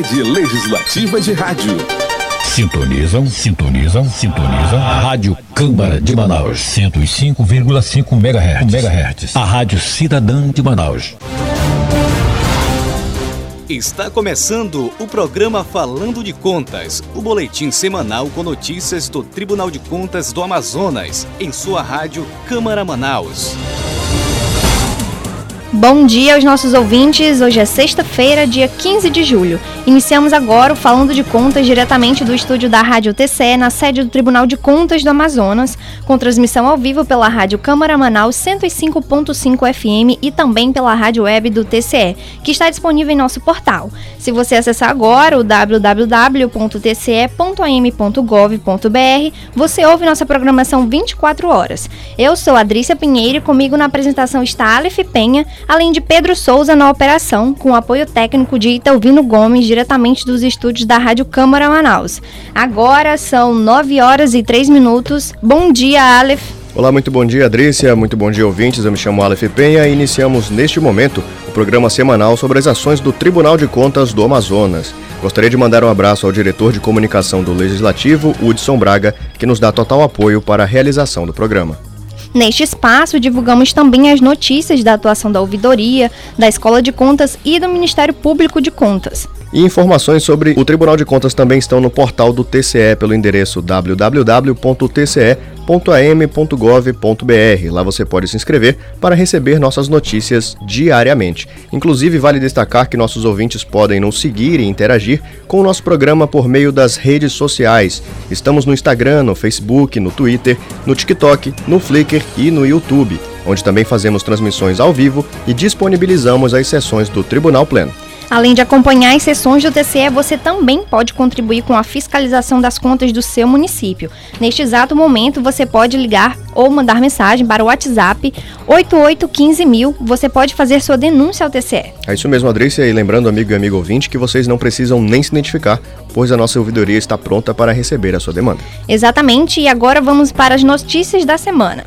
Rede Legislativa de Rádio. Sintonizam, sintonizam, sintonizam. A Rádio Câmara de Manaus. 105,5 MHz. MHz. A Rádio Cidadã de Manaus. Está começando o programa Falando de Contas, o boletim semanal com notícias do Tribunal de Contas do Amazonas, em sua rádio Câmara Manaus. Bom dia aos nossos ouvintes. Hoje é sexta-feira, dia 15 de julho. Iniciamos agora o Falando de Contas diretamente do estúdio da Rádio TCE, na sede do Tribunal de Contas do Amazonas, com transmissão ao vivo pela Rádio Câmara Manaus 105.5 FM e também pela rádio web do TCE, que está disponível em nosso portal. Se você acessar agora o www.tce.am.gov.br, você ouve nossa programação 24 horas. Eu sou Adrícia Pinheiro e comigo na apresentação está Aleph Penha, além de Pedro Souza na operação, com apoio técnico de Itelvino Gomes, diretamente dos estúdios da Rádio Câmara Manaus. Agora são 9 horas e 3 minutos. Bom dia, Aleph. Olá, muito bom dia, Adrícia. Muito bom dia, ouvintes. Eu me chamo Aleph Penha e iniciamos neste momento o programa semanal sobre as ações do Tribunal de Contas do Amazonas. Gostaria de mandar um abraço ao diretor de comunicação do Legislativo, Hudson Braga, que nos dá total apoio para a realização do programa. Neste espaço, divulgamos também as notícias da atuação da ouvidoria, da Escola de Contas e do Ministério Público de Contas. E informações sobre o Tribunal de Contas também estão no portal do TCE pelo endereço www.tce.am.gov.br. Lá você pode se inscrever para receber nossas notícias diariamente. Inclusive, vale destacar que nossos ouvintes podem nos seguir e interagir com o nosso programa por meio das redes sociais. Estamos no Instagram, no Facebook, no Twitter, no TikTok, no Flickr e no YouTube, onde também fazemos transmissões ao vivo e disponibilizamos as sessões do Tribunal Pleno. Além de acompanhar as sessões do TCE, você também pode contribuir com a fiscalização das contas do seu município. Neste exato momento, você pode ligar ou mandar mensagem para o WhatsApp 8815 Você pode fazer sua denúncia ao TCE. É isso mesmo, Adrícia. E lembrando, amigo e amigo ouvinte, que vocês não precisam nem se identificar, pois a nossa ouvidoria está pronta para receber a sua demanda. Exatamente. E agora vamos para as notícias da semana.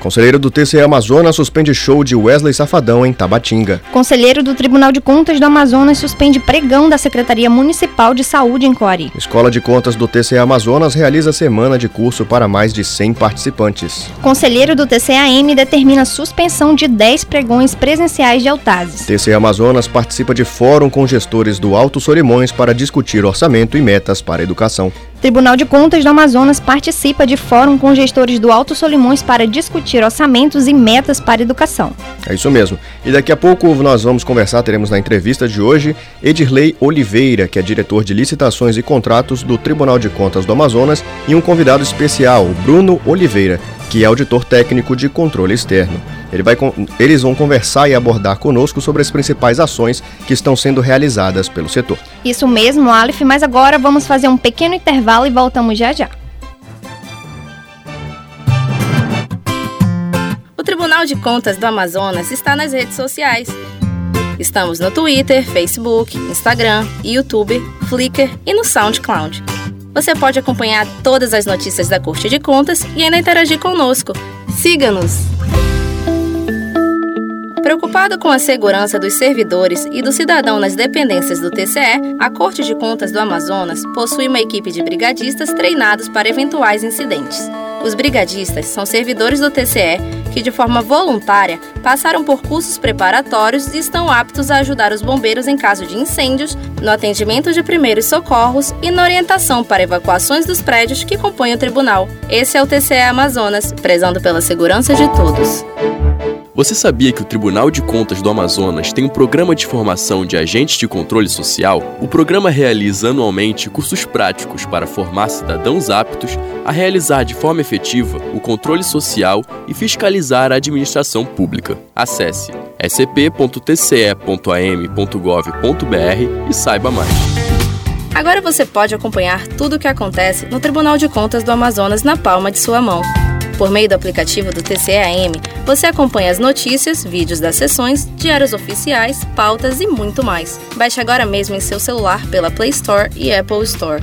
Conselheiro do TCE Amazonas suspende show de Wesley Safadão em Tabatinga. Conselheiro do Tribunal de Contas do Amazonas suspende pregão da Secretaria Municipal de Saúde em Coari. Escola de Contas do TCE Amazonas realiza semana de curso para mais de 100 participantes. Conselheiro do TCAM determina suspensão de 10 pregões presenciais de Altazes. TCE Amazonas participa de fórum com gestores do Alto Solimões para discutir orçamento e metas para a educação. Tribunal de Contas do Amazonas participa de fórum com gestores do Alto Solimões para discutir orçamentos e metas para a educação. É isso mesmo. E daqui a pouco nós vamos conversar, teremos na entrevista de hoje Edirley Oliveira, que é diretor de licitações e contratos do Tribunal de Contas do Amazonas, e um convidado especial, Bruno Oliveira, que é auditor técnico de controle externo. Ele vai, eles vão conversar e abordar conosco sobre as principais ações que estão sendo realizadas pelo setor. Isso mesmo, Aleph, mas agora vamos fazer um pequeno intervalo e voltamos já já. O Tribunal de Contas do Amazonas está nas redes sociais. Estamos no Twitter, Facebook, Instagram, YouTube, Flickr e no SoundCloud. Você pode acompanhar todas as notícias da Corte de Contas e ainda interagir conosco. Siga-nos! Preocupado com a segurança dos servidores e do cidadão nas dependências do TCE, a Corte de Contas do Amazonas possui uma equipe de brigadistas treinados para eventuais incidentes. Os brigadistas são servidores do TCE que, de forma voluntária, passaram por cursos preparatórios e estão aptos a ajudar os bombeiros em caso de incêndios, no atendimento de primeiros socorros e na orientação para evacuações dos prédios que compõem o tribunal. Esse é o TCE Amazonas, prezando pela segurança de todos. Você sabia que o Tribunal de Contas do Amazonas tem um programa de formação de agentes de controle social? O programa realiza anualmente cursos práticos para formar cidadãos aptos a realizar de forma efetiva o controle social e fiscalizar a administração pública. Acesse scp.tce.am.gov.br e saiba mais. Agora você pode acompanhar tudo o que acontece no Tribunal de Contas do Amazonas na palma de sua mão. Por meio do aplicativo do TCAM, você acompanha as notícias, vídeos das sessões, diários oficiais, pautas e muito mais. Baixe agora mesmo em seu celular pela Play Store e Apple Store.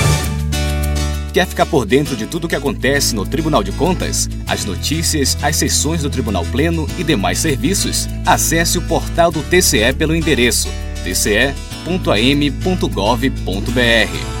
Quer ficar por dentro de tudo o que acontece no Tribunal de Contas? As notícias, as sessões do Tribunal Pleno e demais serviços? Acesse o portal do TCE pelo endereço tce.am.gov.br.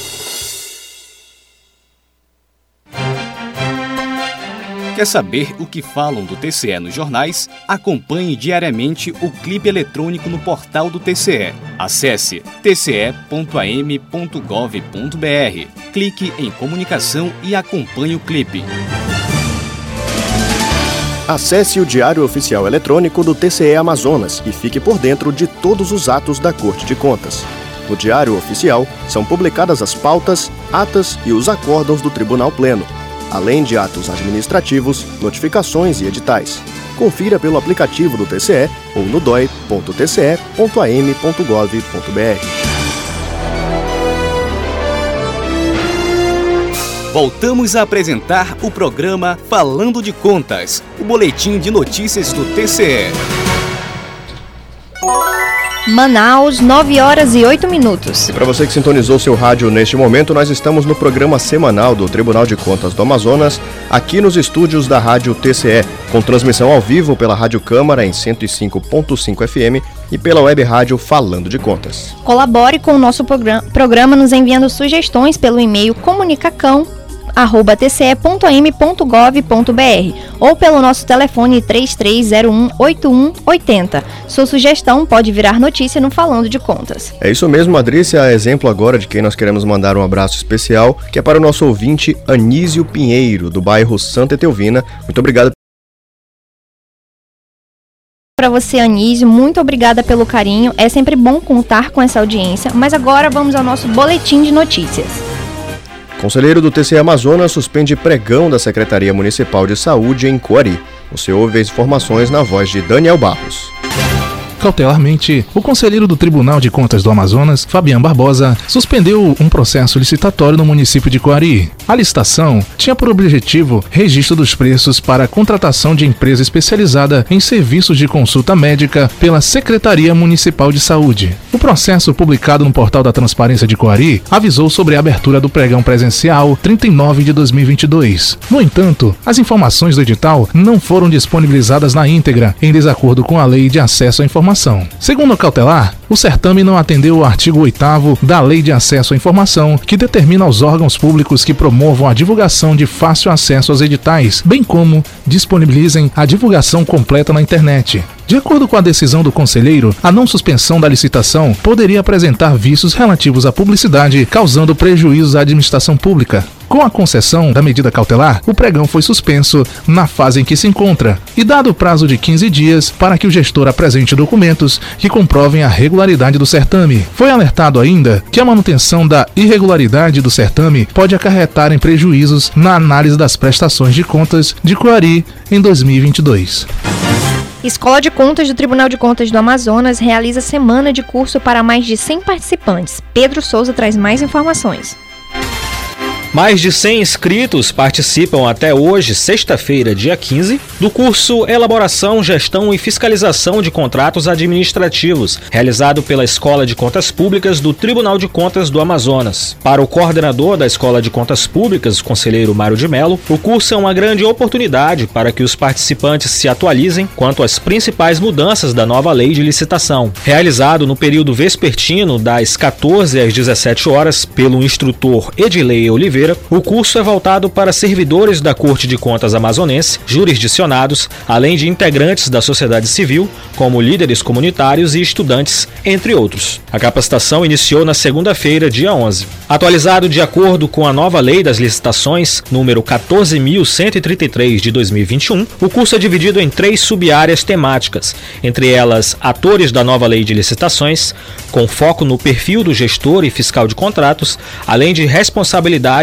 Quer saber o que falam do TCE nos jornais? Acompanhe diariamente o clipe eletrônico no portal do TCE. Acesse tce.am.gov.br. Clique em comunicação e acompanhe o clipe. Acesse o Diário Oficial Eletrônico do TCE Amazonas e fique por dentro de todos os atos da Corte de Contas. No Diário Oficial são publicadas as pautas, atas e os acórdãos do Tribunal Pleno além de atos administrativos, notificações e editais. Confira pelo aplicativo do TCE ou no doi.tce.am.gov.br. Voltamos a apresentar o programa Falando de Contas, o boletim de notícias do TCE. Manaus, 9 horas e 8 minutos. E para você que sintonizou seu rádio neste momento, nós estamos no programa semanal do Tribunal de Contas do Amazonas, aqui nos estúdios da Rádio TCE, com transmissão ao vivo pela Rádio Câmara em 105.5 FM e pela web rádio Falando de Contas. Colabore com o nosso programa nos enviando sugestões pelo e-mail comunicacão tce.am.gov.br ou pelo nosso telefone 33018180. Sua sugestão pode virar notícia no Falando de Contas. É isso mesmo, Adrícia. Exemplo agora de quem nós queremos mandar um abraço especial, que é para o nosso ouvinte Anísio Pinheiro, do bairro Santa Etelvina. Muito obrigado para você, Anísio. Muito obrigada pelo carinho. É sempre bom contar com essa audiência. Mas agora vamos ao nosso boletim de notícias. Conselheiro do TCE Amazonas suspende pregão da Secretaria Municipal de Saúde em Coari. Você ouve as informações na voz de Daniel Barros. Cautelarmente, o conselheiro do Tribunal de Contas do Amazonas, Fabiano Barbosa, suspendeu um processo licitatório no município de Coari. A licitação tinha por objetivo registro dos preços para a contratação de empresa especializada em serviços de consulta médica pela Secretaria Municipal de Saúde. O processo, publicado no portal da Transparência de Coari, avisou sobre a abertura do pregão presencial 39 de 2022. No entanto, as informações do edital não foram disponibilizadas na íntegra, em desacordo com a Lei de Acesso à Informação informação. Segundo a cautelar, o certame não atendeu o artigo 8 da Lei de Acesso à Informação, que determina aos órgãos públicos que promovam a divulgação de fácil acesso aos editais, bem como disponibilizem a divulgação completa na internet. De acordo com a decisão do conselheiro, a não suspensão da licitação poderia apresentar vícios relativos à publicidade, causando prejuízos à administração pública. Com a concessão da medida cautelar, o pregão foi suspenso na fase em que se encontra e dado o prazo de 15 dias para que o gestor apresente documentos que comprovem a regularidade do certame. Foi alertado ainda que a manutenção da irregularidade do certame pode acarretar em prejuízos na análise das prestações de contas de Coari em 2022. Escola de Contas do Tribunal de Contas do Amazonas realiza semana de curso para mais de 100 participantes. Pedro Souza traz mais informações. Mais de 100 inscritos participam até hoje, sexta-feira, dia 15, do curso Elaboração, Gestão e Fiscalização de Contratos Administrativos, realizado pela Escola de Contas Públicas do Tribunal de Contas do Amazonas. Para o coordenador da Escola de Contas Públicas, o conselheiro Mário de Mello, o curso é uma grande oportunidade para que os participantes se atualizem quanto às principais mudanças da nova lei de licitação. Realizado no período vespertino, das 14 às 17 horas, pelo instrutor Edilei Oliveira O curso é voltado para servidores da Corte de Contas Amazonense, jurisdicionados, além de integrantes da sociedade civil, como líderes comunitários e estudantes, entre outros. A capacitação iniciou na segunda-feira, dia 11. Atualizado de acordo com a nova Lei das Licitações, número 14.133 de 2021, o curso é dividido em três sub-áreas temáticas, entre elas atores da nova Lei de Licitações, com foco no perfil do gestor e fiscal de contratos, além de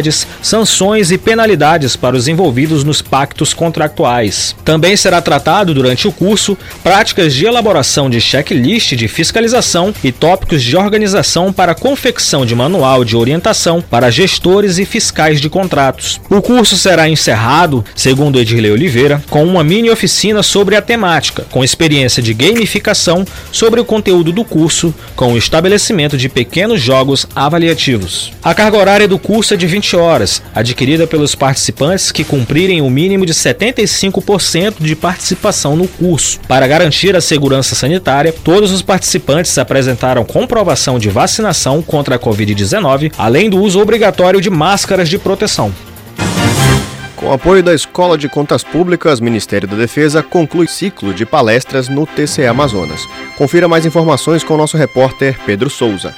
responsabilidades, sanções e penalidades para os envolvidos nos pactos contratuais. Também será tratado durante o curso práticas de elaboração de checklist de fiscalização e tópicos de organização para confecção de manual de orientação para gestores e fiscais de contratos. O curso será encerrado, segundo Edilei Oliveira, com uma mini oficina sobre a temática, com experiência de gamificação sobre o conteúdo do curso, com o estabelecimento de pequenos jogos avaliativos. A carga horária do curso é de 20 horas, adquirida pelos participantes que cumprirem o mínimo de 75% de participação no curso. Para garantir a segurança sanitária, todos os participantes apresentaram comprovação de vacinação contra a Covid-19, além do uso obrigatório de máscaras de proteção. Com apoio da Escola de Contas Públicas, Ministério da Defesa conclui ciclo de palestras no TCE Amazonas. Confira mais informações com o nosso repórter Pedro Souza.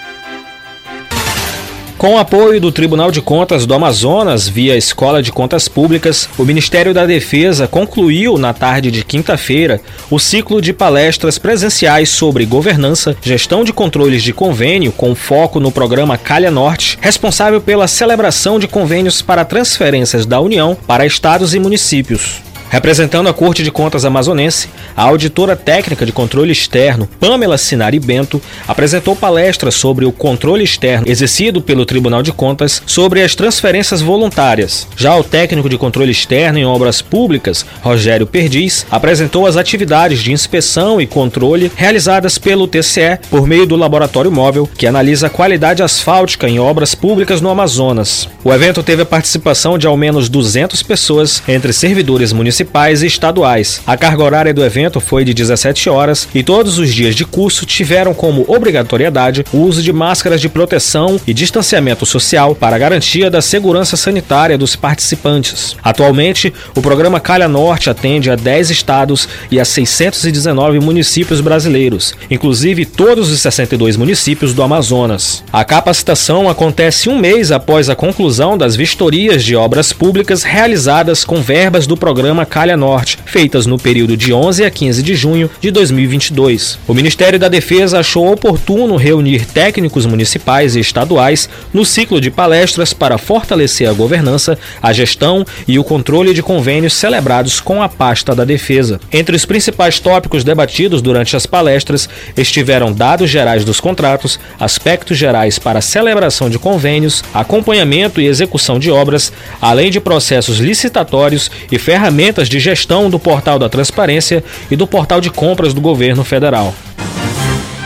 Com apoio do Tribunal de Contas do Amazonas, via Escola de Contas Públicas, o Ministério da Defesa concluiu na tarde de quinta-feira o ciclo de palestras presenciais sobre governança, gestão de controles de convênio, com foco no programa Calha Norte, responsável pela celebração de convênios para transferências da União para estados e municípios. Representando a Corte de Contas amazonense, a auditora técnica de controle externo, Pamela Sinari Bento, apresentou palestras sobre o controle externo exercido pelo Tribunal de Contas sobre as transferências voluntárias. Já o técnico de controle externo em obras públicas, Rogério Perdiz, apresentou as atividades de inspeção e controle realizadas pelo TCE por meio do laboratório móvel, que analisa a qualidade asfáltica em obras públicas no Amazonas. O evento teve a participação de ao menos 200 pessoas, entre servidores municipais municipais e estaduais. A carga horária do evento foi de 17 horas e todos os dias de curso tiveram como obrigatoriedade o uso de máscaras de proteção e distanciamento social para garantia da segurança sanitária dos participantes. Atualmente, o programa Calha Norte atende a 10 estados e a 619 municípios brasileiros, inclusive todos os 62 municípios do Amazonas. A capacitação acontece um mês após a conclusão das vistorias de obras públicas realizadas com verbas do programa Calha Norte, feitas no período de 11 a 15 de junho de 2022. O Ministério da Defesa achou oportuno reunir técnicos municipais e estaduais no ciclo de palestras para fortalecer a governança, a gestão e o controle de convênios celebrados com a pasta da Defesa. Entre os principais tópicos debatidos durante as palestras estiveram dados gerais dos contratos, aspectos gerais para a celebração de convênios, acompanhamento e execução de obras, além de processos licitatórios e ferramentas ferramentas de gestão do portal da transparência e do portal de compras do governo federal.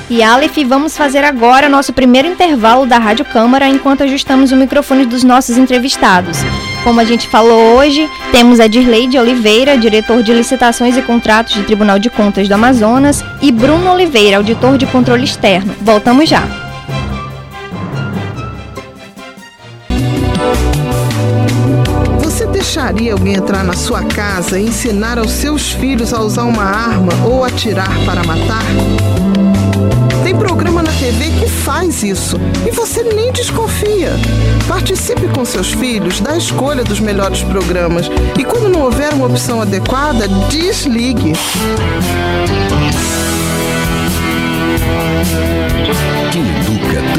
E Aleph, vamos fazer agora nosso primeiro intervalo da Rádio Câmara enquanto ajustamos o microfone dos nossos entrevistados. Como a gente falou hoje, temos a Dirley de Oliveira, diretor de licitações e contratos do Tribunal de Contas do Amazonas, e Bruno Oliveira, auditor de controle externo. Voltamos já. Deixaria alguém entrar na sua casa e ensinar aos seus filhos a usar uma arma ou atirar para matar? Tem programa na TV que faz isso e você nem desconfia. Participe com seus filhos da escolha dos melhores programas e, quando não houver uma opção adequada, desligue.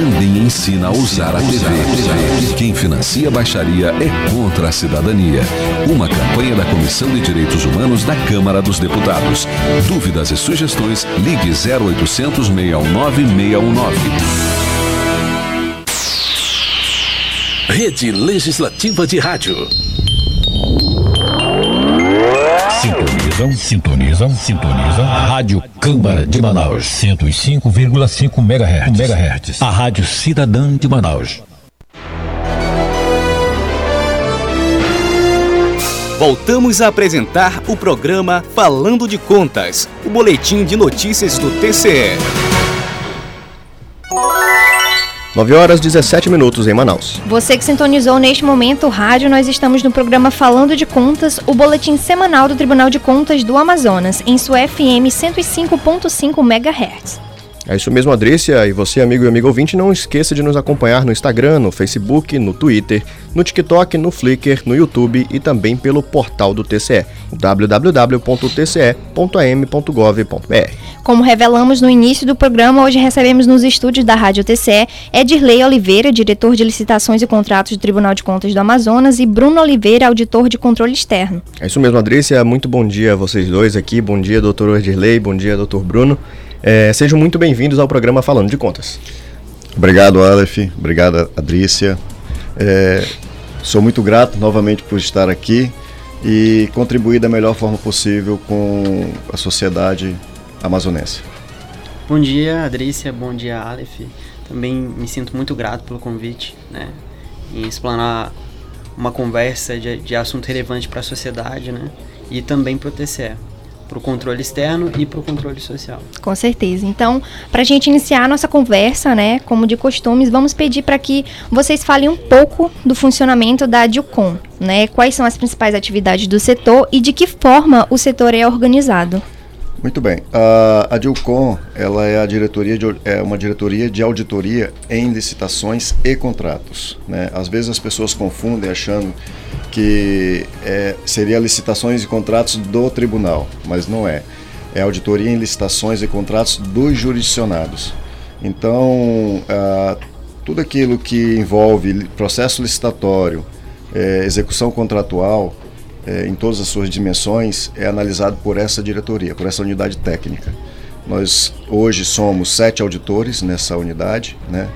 Também ensina a usar a TV. Quem financia a baixaria é contra a cidadania. Uma campanha da Comissão de Direitos Humanos da Câmara dos Deputados. Dúvidas e sugestões, ligue 0800 619 619. Rede Legislativa de Rádio. Sintonizam, sintonizam, sintonizam. Rádio Câmara de Manaus, 105,5 MHz. MHz. A Rádio Cidadã de Manaus. Voltamos a apresentar o programa Falando de Contas, o boletim de notícias do TCE. 9 horas 17 minutos em Manaus. Você que sintonizou neste momento o rádio, nós estamos no programa Falando de Contas, o boletim semanal do Tribunal de Contas do Amazonas, em sua FM 105.5 MHz. É isso mesmo, Adrícia. E você, amigo e amigo ouvinte, não esqueça de nos acompanhar no Instagram, no Facebook, no Twitter, no TikTok, no Flickr, no YouTube e também pelo portal do TCE, www.tce.am.gov.br. Como revelamos no início do programa, hoje recebemos nos estúdios da Rádio TCE Edirley Oliveira, diretor de licitações e contratos do Tribunal de Contas do Amazonas, e Bruno Oliveira, auditor de controle externo. É isso mesmo, Adrícia. Muito bom dia a vocês dois aqui. Bom dia, doutor Edirley. Bom dia, doutor Bruno. É, sejam muito bem-vindos ao programa Falando de Contas. Obrigado, Aleph. Obrigado, Adrícia. É, sou muito grato novamente por estar aqui e contribuir da melhor forma possível com a sociedade amazonense. Bom dia, Adrícia. Bom dia, Aleph. Também me sinto muito grato pelo convite, né? Em explanar uma conversa de, de assunto relevante para a sociedade, né? E também para o TCE para o controle externo e para o controle social. Com certeza. Então, para a gente iniciar a nossa conversa, né, como de costumes, vamos pedir para que vocês falem um pouco do funcionamento da DIUCOM, né? Quais são as principais atividades do setor e de que forma o setor é organizado. Muito bem. Uh, a DIUCOM ela é, a diretoria de, é uma diretoria de auditoria em licitações e contratos. Né? Às vezes as pessoas confundem achando que é, seria licitações e contratos do tribunal, mas não é. É auditoria em licitações e contratos dos jurisdicionados. Então, tudo aquilo que envolve processo licitatório, é, execução contratual, é, em todas as suas dimensões, é analisado por essa diretoria, por essa unidade técnica. Nós hoje somos sete auditores nessa unidade, né,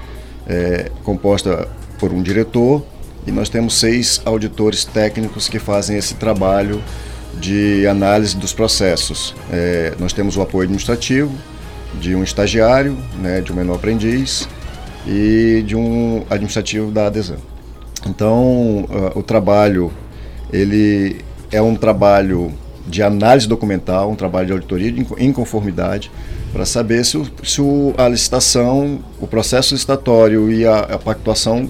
é, composta por um diretor, e nós temos seis auditores técnicos que fazem esse trabalho de análise dos processos. É, nós temos o apoio administrativo de um estagiário, né, de um menor aprendiz e de um administrativo da adesão. Então, uh, o trabalho ele é um trabalho de análise documental, um trabalho de auditoria em conformidade, para saber se, o, se o, a licitação, o processo licitatório e a, a pactuação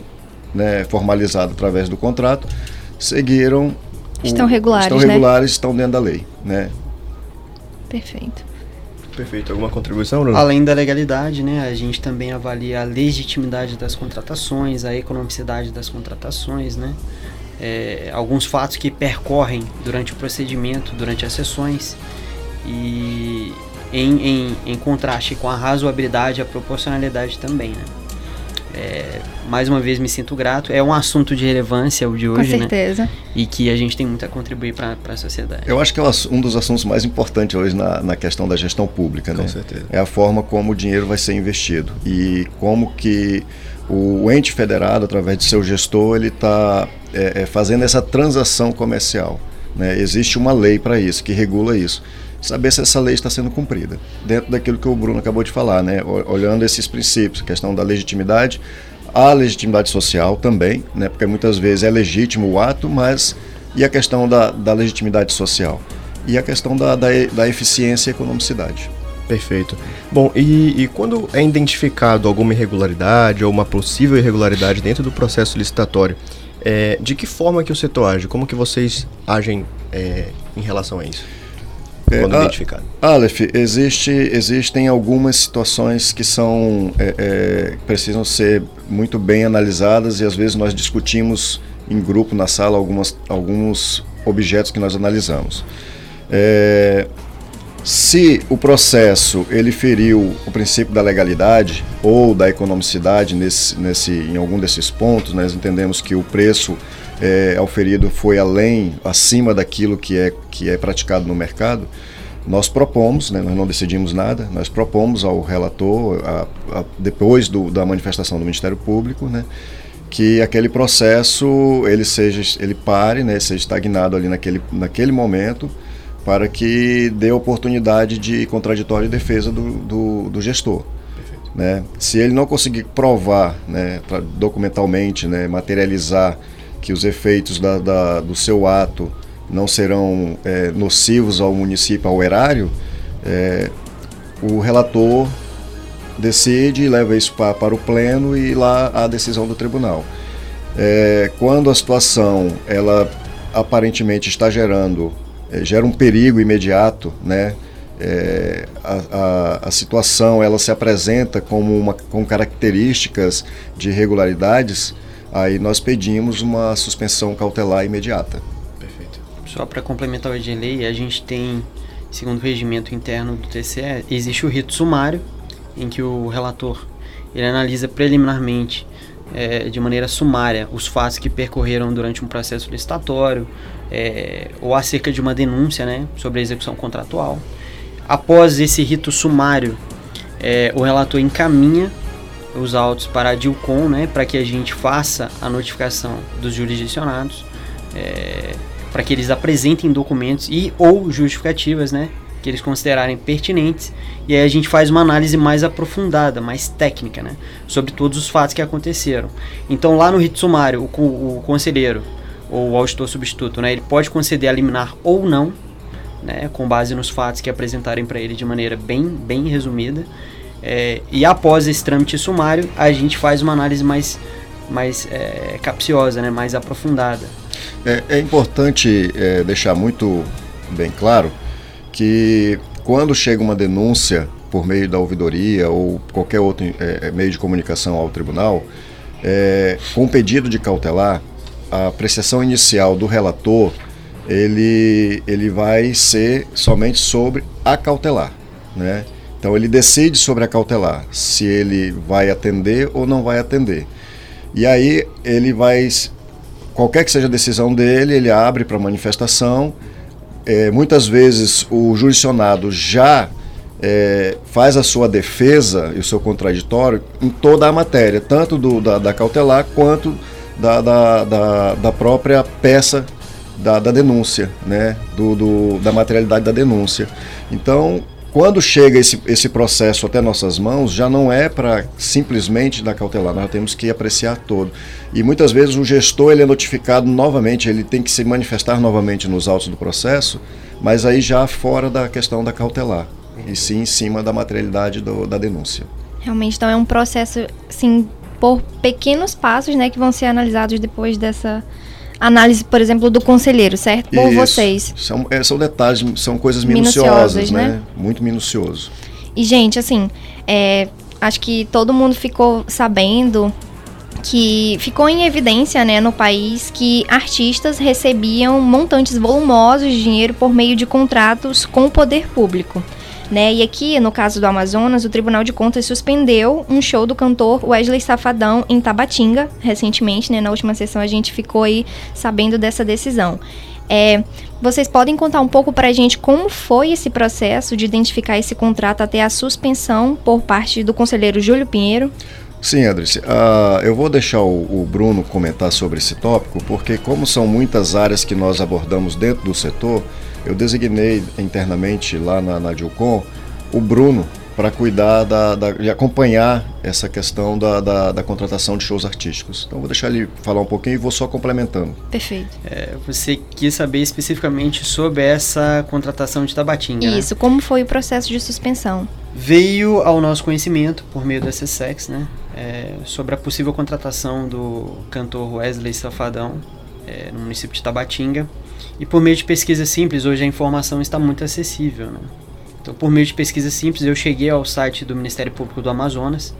né, formalizado através do contrato, seguiram. Estão o, regulares. Estão né? regulares, né? estão dentro da lei. Né? Perfeito. Perfeito. Alguma contribuição, Bruno? Além da legalidade, né, a gente também avalia a legitimidade das contratações, a economicidade das contratações, né? É, alguns fatos que percorrem durante o procedimento, durante as sessões e em, em, em contraste com a razoabilidade e a proporcionalidade também, né? É, mais uma vez me sinto grato. É um assunto de relevância o de hoje, Com né? certeza. Né? E que a gente tem muito a contribuir para a sociedade. Eu acho que é um dos assuntos mais importantes hoje na, na questão da gestão pública, Com né? certeza. É a forma como o dinheiro vai ser investido e como que o ente federado, através de seu gestor, ele está é, é, fazendo essa transação comercial. Né? Existe uma lei para isso, que regula isso saber se essa lei está sendo cumprida, dentro daquilo que o Bruno acabou de falar, né? olhando esses princípios, questão da legitimidade, a legitimidade social também, né? porque muitas vezes é legítimo o ato, mas e a questão da, da legitimidade social? E a questão da, da, da eficiência e economicidade. Perfeito. Bom, e, e, quando é identificado alguma irregularidade ou uma possível irregularidade dentro do processo licitatório, é, de que forma que o setor age? Como que vocês agem é, em relação a isso? Quando é, identificado? Aleph, existe, existem algumas situações que são é, é, precisam ser muito bem analisadas e às vezes nós discutimos em grupo na sala algumas, alguns objetos que nós analisamos. É, se o processo ele feriu o princípio da legalidade ou da economicidade nesse, nesse, em algum desses pontos, nós entendemos que o preço é, auferido foi além, acima daquilo que é, que é praticado no mercado, nós propomos, né, nós não decidimos nada, nós propomos ao relator, a, a, depois do, da manifestação do Ministério Público, né, que aquele processo ele seja ele pare, né, seja estagnado ali naquele, naquele momento, para que dê oportunidade de contraditório e defesa do, do, do gestor. Né? Se ele não conseguir provar né, documentalmente, né, materializar que os efeitos da, da, do seu ato não serão é, nocivos ao município, ao erário, é, o relator decide e leva isso para, para o pleno e lá a decisão do tribunal. É, quando a situação ela aparentemente está gerando é, gera um perigo imediato, né? É, a, a, a, situação ela se apresenta como uma, com características de irregularidades, aí nós pedimos uma suspensão cautelar imediata. Perfeito. Só para complementar o lei, a gente tem, segundo o regimento interno do TCE, existe o rito sumário, em que o relator ele analisa preliminarmente é, de maneira sumária os fatos que percorreram durante um processo licitatório é, ou acerca de uma denúncia né, sobre a execução contratual. Após esse rito sumário, é, o relator encaminha os autos para a DILCOM né, para que a gente faça a notificação dos jurisdicionados, é, para que eles apresentem documentos e ou justificativas né, que eles considerarem pertinentes, e aí a gente faz uma análise mais aprofundada, mais técnica, né, sobre todos os fatos que aconteceram. Então, lá no rito sumário, o, o conselheiro ou o auditor substituto, né, ele pode conceder a liminar ou não, né, com base nos fatos que apresentarem para ele de maneira bem, bem resumida. É, e após esse trâmite sumário, a gente faz uma análise mais, mais é, capciosa, né, mais aprofundada. É, é importante é, deixar muito bem claro que quando chega uma denúncia por meio da ouvidoria ou qualquer outro é, é, meio de comunicação ao tribunal, com pedido de cautelar, a apreciação inicial do relator ele, ele vai ser somente sobre a cautelar, né? Então ele decide sobre a cautelar, se ele vai atender ou não vai atender. E aí ele vai, qualquer que seja a decisão dele, ele abre para manifestação é, muitas vezes o jurisdicionado já é, faz a sua defesa e o seu contraditório em toda a matéria, tanto do, da, da cautelar quanto da, da, da, da própria peça da, da denúncia, né? Do, do, da materialidade da denúncia. Então, quando chega esse, esse processo até nossas mãos, já não é para simplesmente dar cautelar, nós temos que apreciar todo. E muitas vezes o gestor ele é notificado novamente, ele tem que se manifestar novamente nos autos do processo, mas aí já fora da questão da cautelar, e sim em cima da materialidade do, da denúncia. Realmente, então é um processo, assim, por pequenos passos, né, que vão ser analisados depois dessa análise, por exemplo, do conselheiro, certo? Por Isso. vocês. São, é, são detalhes, são coisas minuciosas, minuciosas né? né? Muito minucioso. E, gente, assim, é, acho que todo mundo ficou sabendo que ficou em evidência né, no país que artistas recebiam montantes volumosos de dinheiro por meio de contratos com o poder público. Né? E aqui, no caso do Amazonas, o Tribunal de Contas suspendeu um show do cantor Wesley Safadão em Tabatinga, recentemente, né? Na última sessão a gente ficou aí sabendo dessa decisão. É, vocês podem contar um pouco para a gente como foi esse processo de identificar esse contrato até a suspensão por parte do conselheiro Júlio Pinheiro? Sim, Adrice. Uh, eu vou deixar o, o, Bruno comentar sobre esse tópico, porque como são muitas áreas que nós abordamos dentro do setor, eu designei internamente lá na, na Dilcom o Bruno para cuidar da, da, de acompanhar essa questão da, da, da, contratação de shows artísticos. Então vou deixar ele falar um pouquinho e vou só complementando. Perfeito. É, você quis saber especificamente sobre essa contratação de Tabatinga. Né? Isso, né? como foi o processo de suspensão? Veio ao nosso conhecimento, por meio da CSEX, né, é, sobre a possível contratação do cantor Wesley Safadão é, no município de Tabatinga e por meio de pesquisa simples, hoje a informação está muito acessível. Né? Então, por meio de pesquisa simples, eu cheguei ao site do Ministério Público do Amazonas,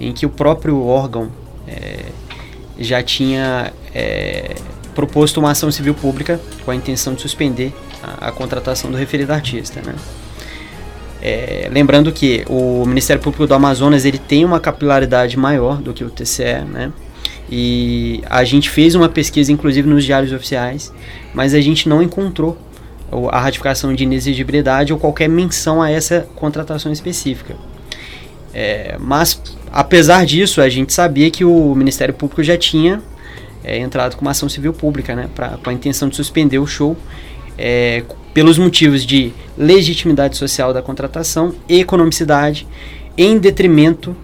em que o próprio órgão é, já tinha é, proposto uma ação civil pública com a intenção de suspender a, a contratação do referido artista. Né? É, lembrando que o Ministério Público do Amazonas ele tem uma capilaridade maior do que o TCE, né? E a gente fez uma pesquisa, inclusive nos diários oficiais, mas a gente não encontrou a ratificação de inexigibilidade ou qualquer menção a essa contratação específica. É, mas, apesar disso, a gente sabia que o Ministério Público já tinha é, entrado com uma ação civil pública, né, com a intenção de suspender o show, é, pelos motivos de legitimidade social da contratação e economicidade, em detrimento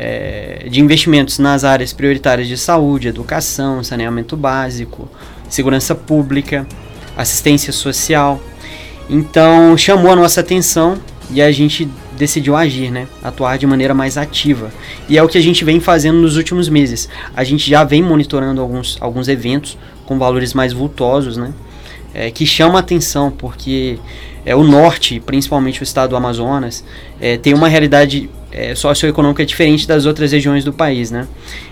é, de investimentos nas áreas prioritárias de saúde, educação, saneamento básico, segurança pública, assistência social. Então chamou a nossa atenção e a gente decidiu agir, né? Atuar de maneira mais ativa. E é o que a gente vem fazendo nos últimos meses. A gente já vem monitorando alguns, alguns eventos com valores mais vultosos, né? É, que chama atenção, porque é, o norte, principalmente o estado do Amazonas, é, tem uma realidade é, socioeconômica diferente das outras regiões do país, né?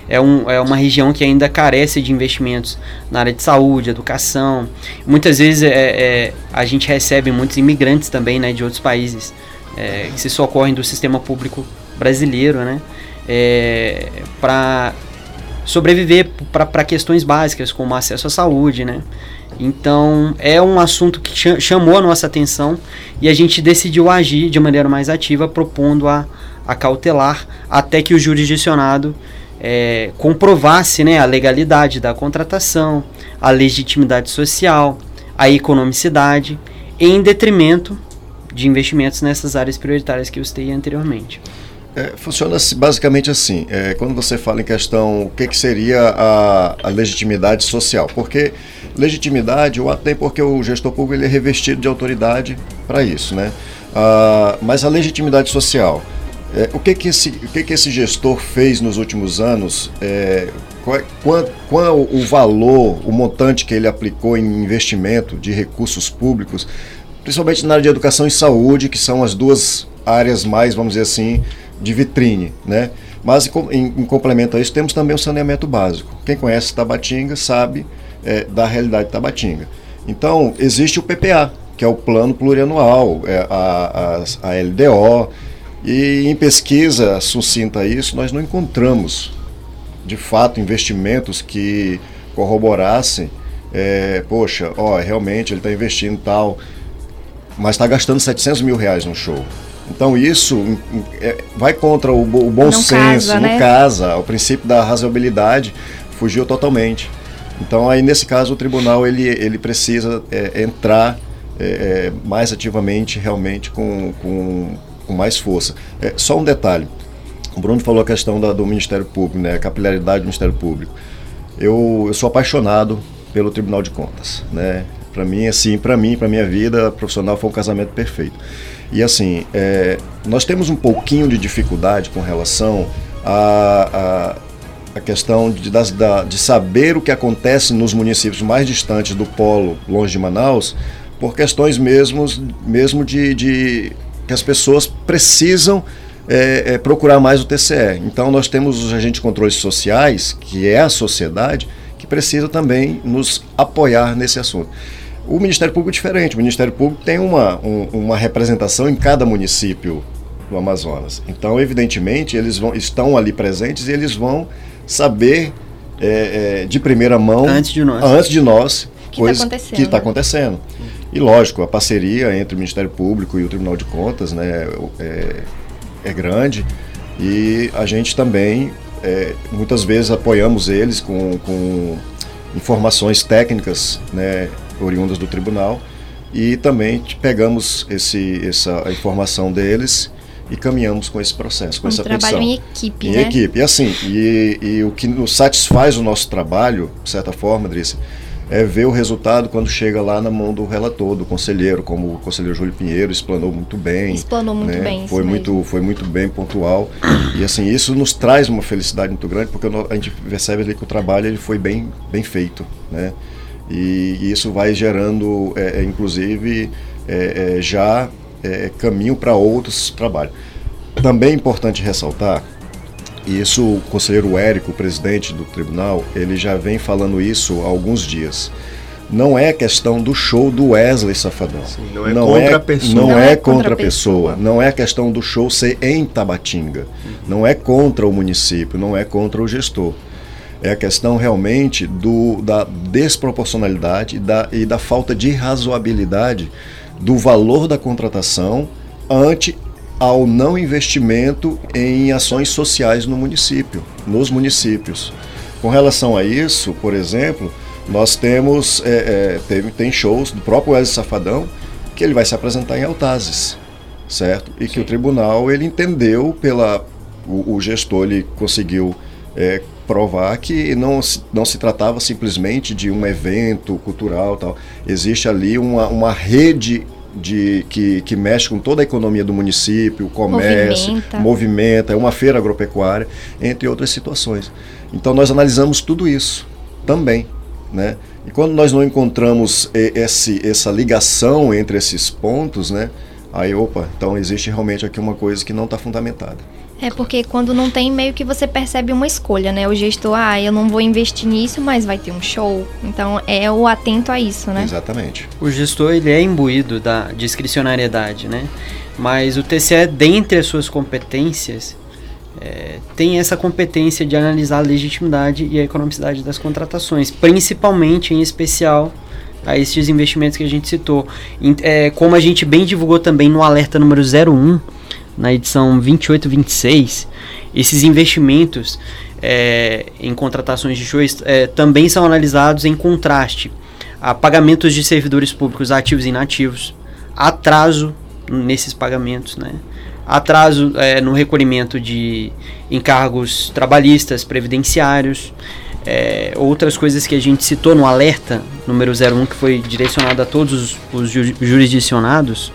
É, um, é uma região que ainda carece de investimentos na área de saúde, educação. Muitas vezes é, é a gente recebe muitos imigrantes também, né, de outros países é, que se socorrem do sistema público brasileiro, né? É, para sobreviver para questões básicas como acesso à saúde, né? Então é um assunto que chamou a nossa atenção e a gente decidiu agir de maneira mais ativa, propondo a, a cautelar até que o jurisdicionado é, comprovasse né, a legalidade da contratação, a legitimidade social, a economicidade, em detrimento de investimentos nessas áreas prioritárias que eu citei anteriormente. É, funciona basicamente assim. É, quando você fala em questão o que, que seria a, a, legitimidade social, porque legitimidade o tem porque o gestor público ele é revestido de autoridade para isso, né? Ah, mas a legitimidade social, é, o que que esse o que que esse gestor fez nos últimos anos? É, qual, qual, qual o valor, o montante que ele aplicou em investimento de recursos públicos principalmente na área de educação e saúde, que são as duas áreas mais, vamos dizer assim, de vitrine, né? Mas em, em complemento a isso, temos também o saneamento básico. Quem conhece Tabatinga sabe é, da realidade de Tabatinga. Então, existe o PPA, que é o Plano Plurianual, é, a, a, a LDO, e em pesquisa sucinta a isso, nós não encontramos, de fato, investimentos que corroborassem, é, poxa, ó, realmente ele está investindo tal mas está gastando 700 mil reais no show. Então isso é, vai contra o, o bom não senso, casa, né? não casa, o princípio da razoabilidade fugiu totalmente. Então aí nesse caso o tribunal ele, ele precisa é, entrar é, é mais ativamente realmente com, com, com mais força. É, só um detalhe, o Bruno falou a questão da, do Ministério Público, né, a capilaridade do Ministério Público. Eu, eu sou apaixonado pelo Tribunal de Contas, né? Para mim, assim, para mim, para minha vida profissional foi um casamento perfeito. E assim, é, nós temos um pouquinho de dificuldade com relação a, a, a questão de, da, de saber o que acontece nos municípios mais distantes do polo, longe de Manaus, por questões mesmo, mesmo de, de que as pessoas precisam é, é, procurar mais o TCE. Então nós temos os agentes de controles sociais, que é a sociedade, que precisa também nos apoiar nesse assunto. O Ministério Público é diferente. O Ministério Público tem uma, um, uma representação em cada município do Amazonas. Então, evidentemente, eles vão, estão ali presentes e eles vão saber é, é, de primeira mão, antes de nós, antes de nós que está acontecendo. Que tá acontecendo. E lógico, a parceria entre o Ministério Público e o Tribunal de Contas né, é, é grande e a gente também é, muitas vezes apoiamos eles com, com informações técnicas né, oriundas do tribunal e também pegamos esse, essa informação deles e caminhamos com esse processo, com um essa trabalho em equipe, em né? equipe. E assim, e, e, o que nos satisfaz o nosso trabalho, de certa forma, Drice, é ver o resultado quando chega lá na mão do relator, do conselheiro, como o conselheiro Júlio Pinheiro explanou muito bem. Explanou muito né? bem. Foi muito, mesmo. foi muito bem pontual. E assim, isso nos traz uma felicidade muito grande, porque a gente percebe ali que o trabalho ele foi bem, bem feito, né? E, e isso vai gerando, é, é inclusive, é, é já é, caminho para outros trabalhos. Também é importante ressaltar, e isso o conselheiro Érico, presidente do tribunal, ele já vem falando isso há alguns dias não é questão do show do Wesley Safadão. Sim, não é não contra é, a pessoa. Não, não é, é contra a pessoa. pessoa. Não é a questão do show ser em Tabatinga. Uhum. Não é contra o município, não é contra o gestor é a questão realmente do, da desproporcionalidade da, e da falta de razoabilidade do valor da contratação ante ao não investimento em ações sociais no município, nos municípios. Com relação a isso, por exemplo, nós temos é, é, teve, tem shows do próprio Wesley Safadão que ele vai se apresentar em Altazes, certo? E Sim. que o tribunal ele entendeu pela o, o gestor ele conseguiu é, provar que não, não se tratava simplesmente de um evento cultural tal. Existe ali uma, uma rede de que, que mexe com toda a economia do município, o comércio, Movimenta. movimenta, é uma feira agropecuária, entre outras situações. Então nós analisamos tudo isso também, né? E quando nós não encontramos esse, essa ligação entre esses pontos, né? Aí, opa, então existe realmente aqui uma coisa que não está fundamentada. É porque quando não tem, meio que você percebe uma escolha, né? O gestor, ah, eu não vou investir nisso, mas vai ter um show. Então é o atento a isso, né? Exatamente. O gestor ele é imbuído da discricionariedade, né? Mas o TCE, dentre as suas competências, é, tem essa competência de analisar a legitimidade e a economicidade das contratações, principalmente, em especial, a esses investimentos que a gente citou. É, como a gente bem divulgou também no alerta número 01, na edição 28 e 26, esses investimentos é, em contratações de shows é, também são analisados em contraste a pagamentos de servidores públicos ativos e inativos, atraso nesses pagamentos, né? atraso é, no recolhimento de encargos trabalhistas, previdenciários, é, outras coisas que a gente citou no alerta número 01, que foi direcionado a todos os, os ju- jurisdicionados,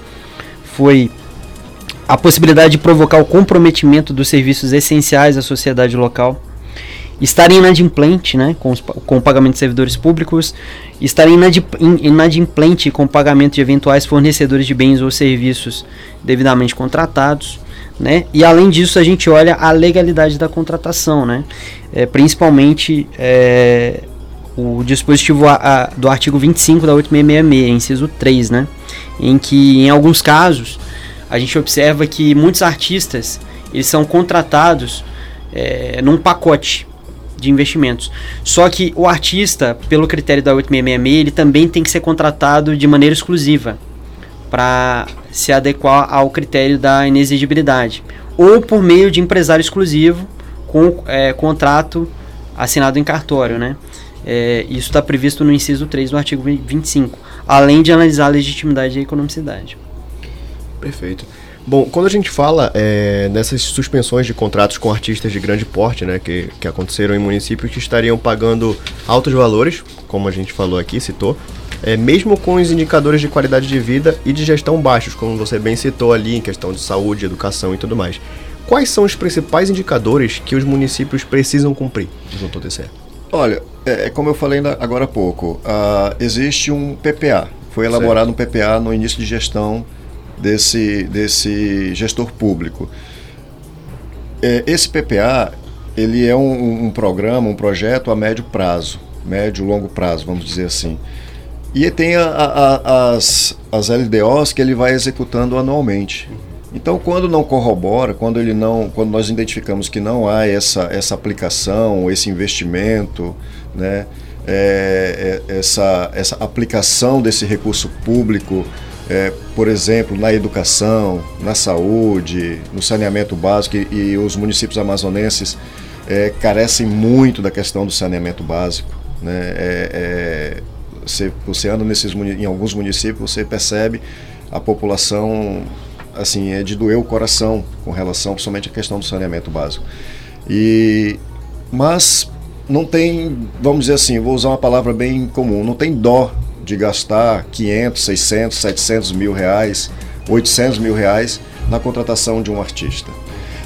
foi a possibilidade de provocar o comprometimento dos serviços essenciais à sociedade local, estar inadimplente né, com, os com o pagamento de servidores públicos, estar inadimplente com o pagamento de eventuais fornecedores de bens ou serviços devidamente contratados. Né? E além disso, a gente olha a legalidade da contratação, né? É, principalmente é, o dispositivo a- a- do artigo 25 da 8666, inciso 3, né? em que em alguns casos a gente observa que muitos artistas eles são contratados é, num pacote de investimentos. Só que o artista, pelo critério da 8666, ele também tem que ser contratado de maneira exclusiva para se adequar ao critério da inexigibilidade. Ou por meio de empresário exclusivo com é, contrato assinado em cartório, né? É, isso está previsto no inciso 3 do artigo 25, além de analisar a legitimidade e a economicidade. Perfeito. Bom, quando a gente fala é, nessas suspensões de contratos com artistas de grande porte, né, que, que aconteceram em municípios que estariam pagando altos valores, como a gente falou aqui, citou, é, mesmo com os indicadores de qualidade de vida e de gestão baixos, como você bem citou ali, em questão de saúde, educação e tudo mais. Quais são os principais indicadores que os municípios precisam cumprir junto ao TCE? Olha, é, é como eu falei agora há pouco, ah, existe um PPA. Foi elaborado um PPA no início de gestão desse, desse gestor público. É, esse PPA ele é um, um programa, um projeto a médio prazo, médio longo prazo, vamos dizer assim. E tem a- a- as, as LDOs que ele vai executando anualmente. Então, quando não corrobora, quando ele não, quando nós identificamos que não há essa, essa aplicação, esse investimento, né, é, é, essa, essa aplicação desse recurso público, é, por exemplo, na educação, na saúde, no saneamento básico, e, e os municípios amazonenses é, carecem muito da questão do saneamento básico. Né, é, é, você, você anda nesses, em alguns municípios, você percebe a população assim é de doer o coração com relação principalmente à questão do saneamento básico. E mas não tem, vamos dizer assim, vou usar uma palavra bem comum, não tem dó de gastar 500, 600, 700 mil reais, 800 mil reais na contratação de um artista.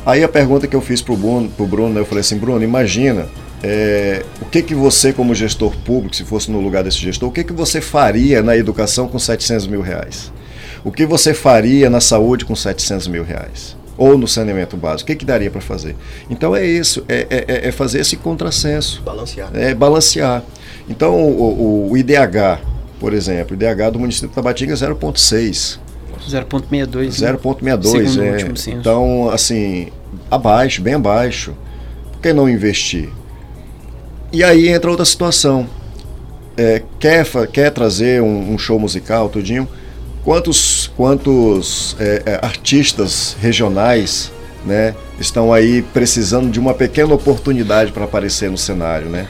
Aí a pergunta que eu fiz para o Bruno, pro Bruno, eu falei assim, Bruno, imagina é, o que que você como gestor público, se fosse no lugar desse gestor, o que que você faria na educação com 700 mil reais? O que você faria na saúde com 700 mil reais? Ou no saneamento básico? O que, que daria para fazer? Então é isso, é, é- é fazer esse contrassenso. Balancear. É balancear. Então o, o- o IDH, por exemplo, o IDH do município de Tabatinga é 0,6. 0,62. 0,62. Segundo o é. Então, assim, abaixo, bem abaixo. Por que não investir? E aí entra outra situação. É, quer, quer trazer um, um show musical, tudinho? Quantos, quantos é, é, artistas regionais né, estão aí precisando de uma pequena oportunidade para aparecer no cenário? Né?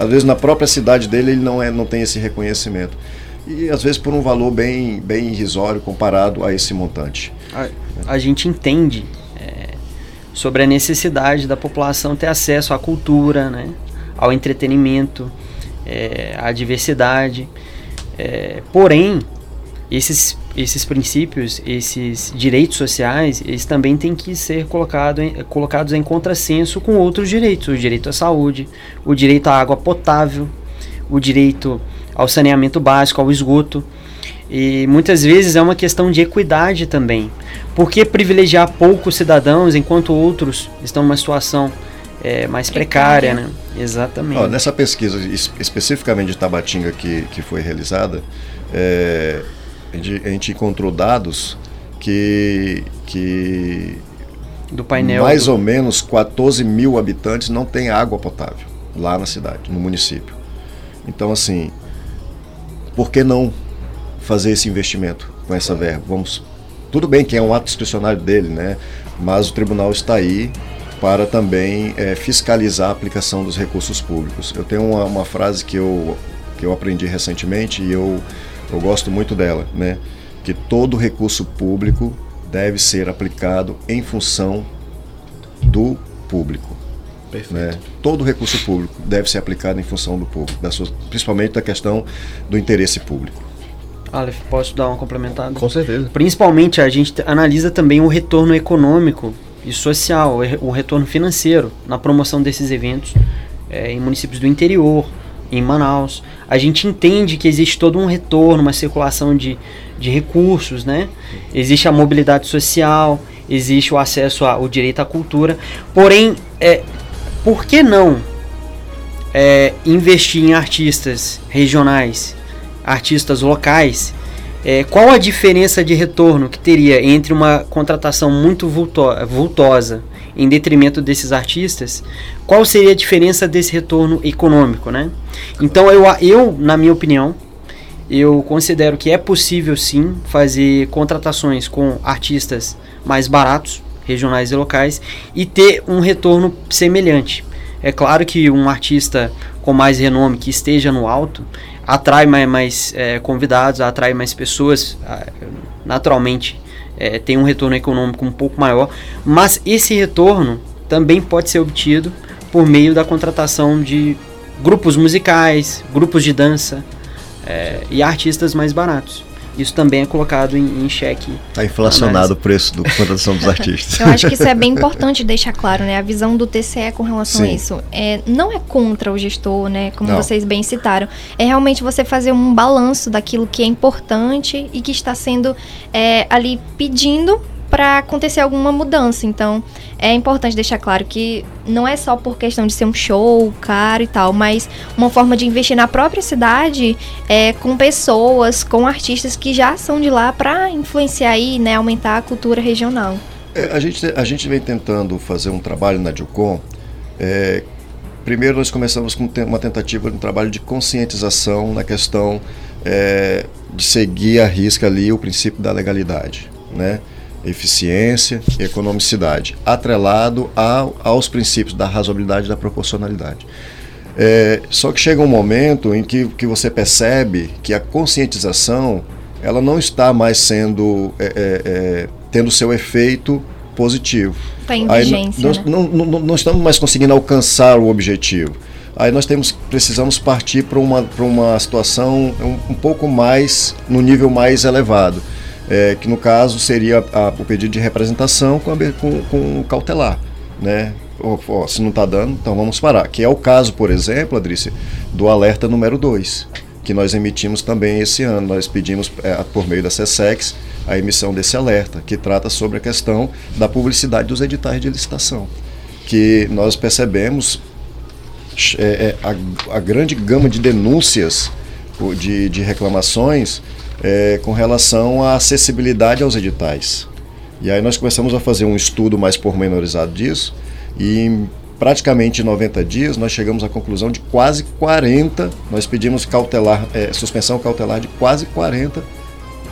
Às vezes na própria cidade dele ele não, é, não tem esse reconhecimento. E às vezes por um valor bem, bem irrisório comparado a esse montante. a, a gente entende é, sobre a necessidade da população ter acesso à cultura, né, ao entretenimento, é, à diversidade. É, porém, esses, esses princípios, esses direitos sociais, eles também têm que ser colocado em, colocados em contrassenso com outros direitos, o direito à saúde, o direito à água potável, o direito ao saneamento básico, ao esgoto. E muitas vezes é uma questão de equidade também. Por que privilegiar poucos cidadãos enquanto outros estão numa situação é, mais precária, né? Exatamente. nessa pesquisa especificamente de Tabatinga que, que foi realizada, é, a, gente, a gente encontrou dados que, que do painel mais do... ou menos 14 mil habitantes não têm água potável lá na cidade, no município. Então, assim, por que não fazer esse investimento com essa verba? Vamos, tudo bem que é um ato discricionário dele, né? Mas o tribunal está aí para também é, fiscalizar a aplicação dos recursos públicos. Eu tenho uma, uma, frase que eu, que eu aprendi recentemente e eu, eu gosto muito dela, né? que todo recurso público deve ser aplicado em função do público. Né? Todo recurso público deve ser aplicado em função do público, da sua, principalmente da questão do interesse público. Aleph, posso dar uma complementada? Com certeza. Principalmente a gente analisa também o retorno econômico e social, o retorno financeiro na promoção desses eventos é, em municípios do interior, em Manaus. A gente entende que existe todo um retorno, uma circulação de, de recursos, né? Existe a mobilidade social, existe o acesso ao direito à cultura. Porém, é, por que não é, investir em artistas regionais, artistas locais é, qual a diferença de retorno que teria entre uma contratação muito vultosa em detrimento desses artistas? Qual seria a diferença desse retorno econômico, né? Então eu, eu na minha opinião, eu considero que é possível sim fazer contratações com artistas mais baratos, regionais e locais, e ter um retorno semelhante. É claro que um artista com mais renome que esteja no alto, atrai mais, mais é, convidados, atrai mais pessoas, naturalmente é, tem um retorno econômico um pouco maior, mas esse retorno também pode ser obtido por meio da contratação de grupos musicais, grupos de dança é, e artistas mais baratos isso também é colocado em, em xeque. Está inflacionado o preço da contratação dos artistas. Eu acho que isso é bem importante deixar claro, né? A visão do TCE com relação Sim. a isso. É, não é contra o gestor, né? Como não. vocês bem citaram. É realmente você fazer um balanço daquilo que é importante e que está sendo é, ali pedindo para acontecer alguma mudança. Então, é importante deixar claro que não é só por questão de ser um show caro e tal, mas uma forma de investir na própria cidade é, com pessoas, com artistas que já são de lá para influenciar e né, aumentar a cultura regional. É, a, gente, a gente vem tentando fazer um trabalho na Dilcom. É, primeiro, nós começamos com uma tentativa de um trabalho de conscientização na questão é, de seguir a risca ali o princípio da legalidade, né? Eficiência e economicidade, atrelado a, aos princípios da razoabilidade e da proporcionalidade. É, só que chega um momento em que, que você percebe que a conscientização ela não está mais sendo é, é, é tendo seu efeito positivo. Está em vigência, nós, né? não, não, não, não estamos mais conseguindo alcançar o objetivo. Aí nós temos, precisamos partir para uma, uma situação um, um pouco mais, no nível mais elevado é, que no caso seria a, o pedido de representação com, com, com cautelar, né? Se não está dando, então vamos parar. Que é o caso, por exemplo, Adrícia, do alerta número 2, que nós emitimos também esse ano. Nós pedimos, é, por meio da SESEX, a emissão desse alerta, que trata sobre a questão da publicidade dos editais de licitação. Que nós percebemos é, é a, a, grande gama de denúncias, de, de reclamações é, com relação à acessibilidade aos editais. E aí nós começamos a fazer um estudo mais pormenorizado disso e em praticamente 90 dias nós chegamos à conclusão de quase 40, nós pedimos cautelar, é, suspensão cautelar de quase 40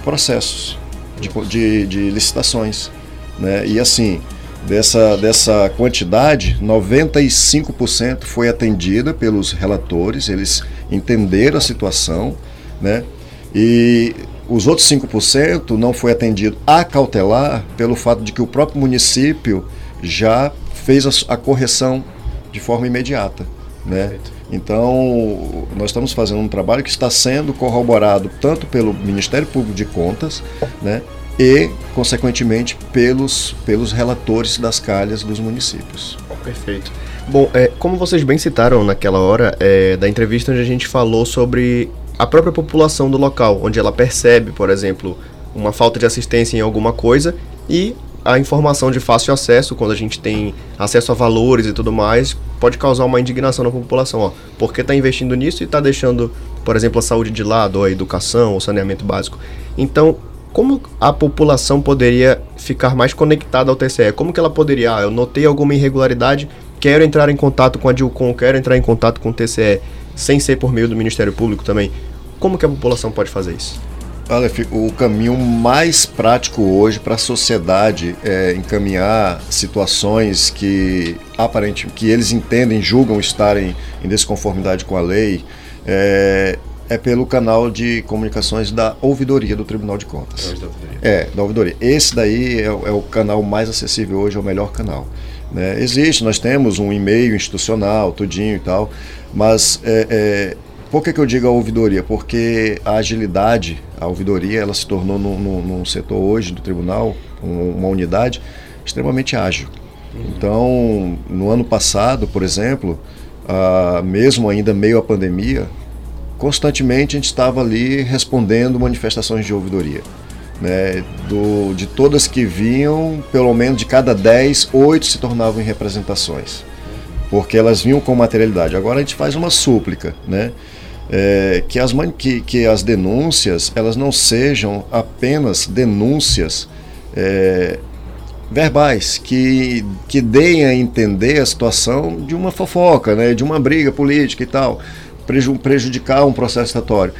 processos de, de, de licitações. Né? E assim, dessa, dessa quantidade, 95% foi atendida pelos relatores, eles entenderam a situação, né? E os outros 5% não foi atendido a cautelar pelo fato de que o próprio município já fez a, a correção de forma imediata. Né? Então, nós estamos fazendo um trabalho que está sendo corroborado tanto pelo Ministério Público de Contas, né, e, consequentemente, pelos, pelos relatores das calhas dos municípios. Perfeito. Bom, é, como vocês bem citaram naquela hora é, da entrevista onde a gente falou sobre a própria população do local, onde ela percebe, por exemplo, uma falta de assistência em alguma coisa e a informação de fácil acesso, quando a gente tem acesso a valores e tudo mais, pode causar uma indignação na população. Ó, porque está investindo nisso e está deixando, por exemplo, a saúde de lado, ou a educação, o saneamento básico. Então, como a população poderia ficar mais conectada ao TCE? Como que ela poderia, ah, eu notei alguma irregularidade, quero entrar em contato com a DILCOM, quero entrar em contato com o TCE, sem ser por meio do Ministério Público também. Como que a população pode fazer isso? Aleph, o caminho mais prático hoje para a sociedade é encaminhar situações que aparentemente que eles entendem, julgam estarem em desconformidade com a lei, é, é pelo canal de comunicações da ouvidoria do Tribunal de Contas. Da é, da ouvidoria. Esse daí é, é, o canal mais acessível hoje, é o melhor canal. Né? Existe, nós temos um e-mail institucional, tudinho e tal, mas é, é por que, que eu digo a ouvidoria? Porque a agilidade, a ouvidoria, ela se tornou num, num, num setor hoje do tribunal, um, uma unidade extremamente ágil. Então, no ano passado, por exemplo, ah, mesmo ainda meio à pandemia, constantemente a gente estava ali respondendo manifestações de ouvidoria. Né? Do, de todas que vinham, pelo menos de cada 10, 8 se tornavam em representações. Porque elas vinham com materialidade. Agora a gente faz uma súplica, né? é, que, as, que, que as denúncias elas não sejam apenas denúncias é, verbais, que, que deem a entender a situação de uma fofoca, né, de uma briga política e tal, prejudicar um processo estatório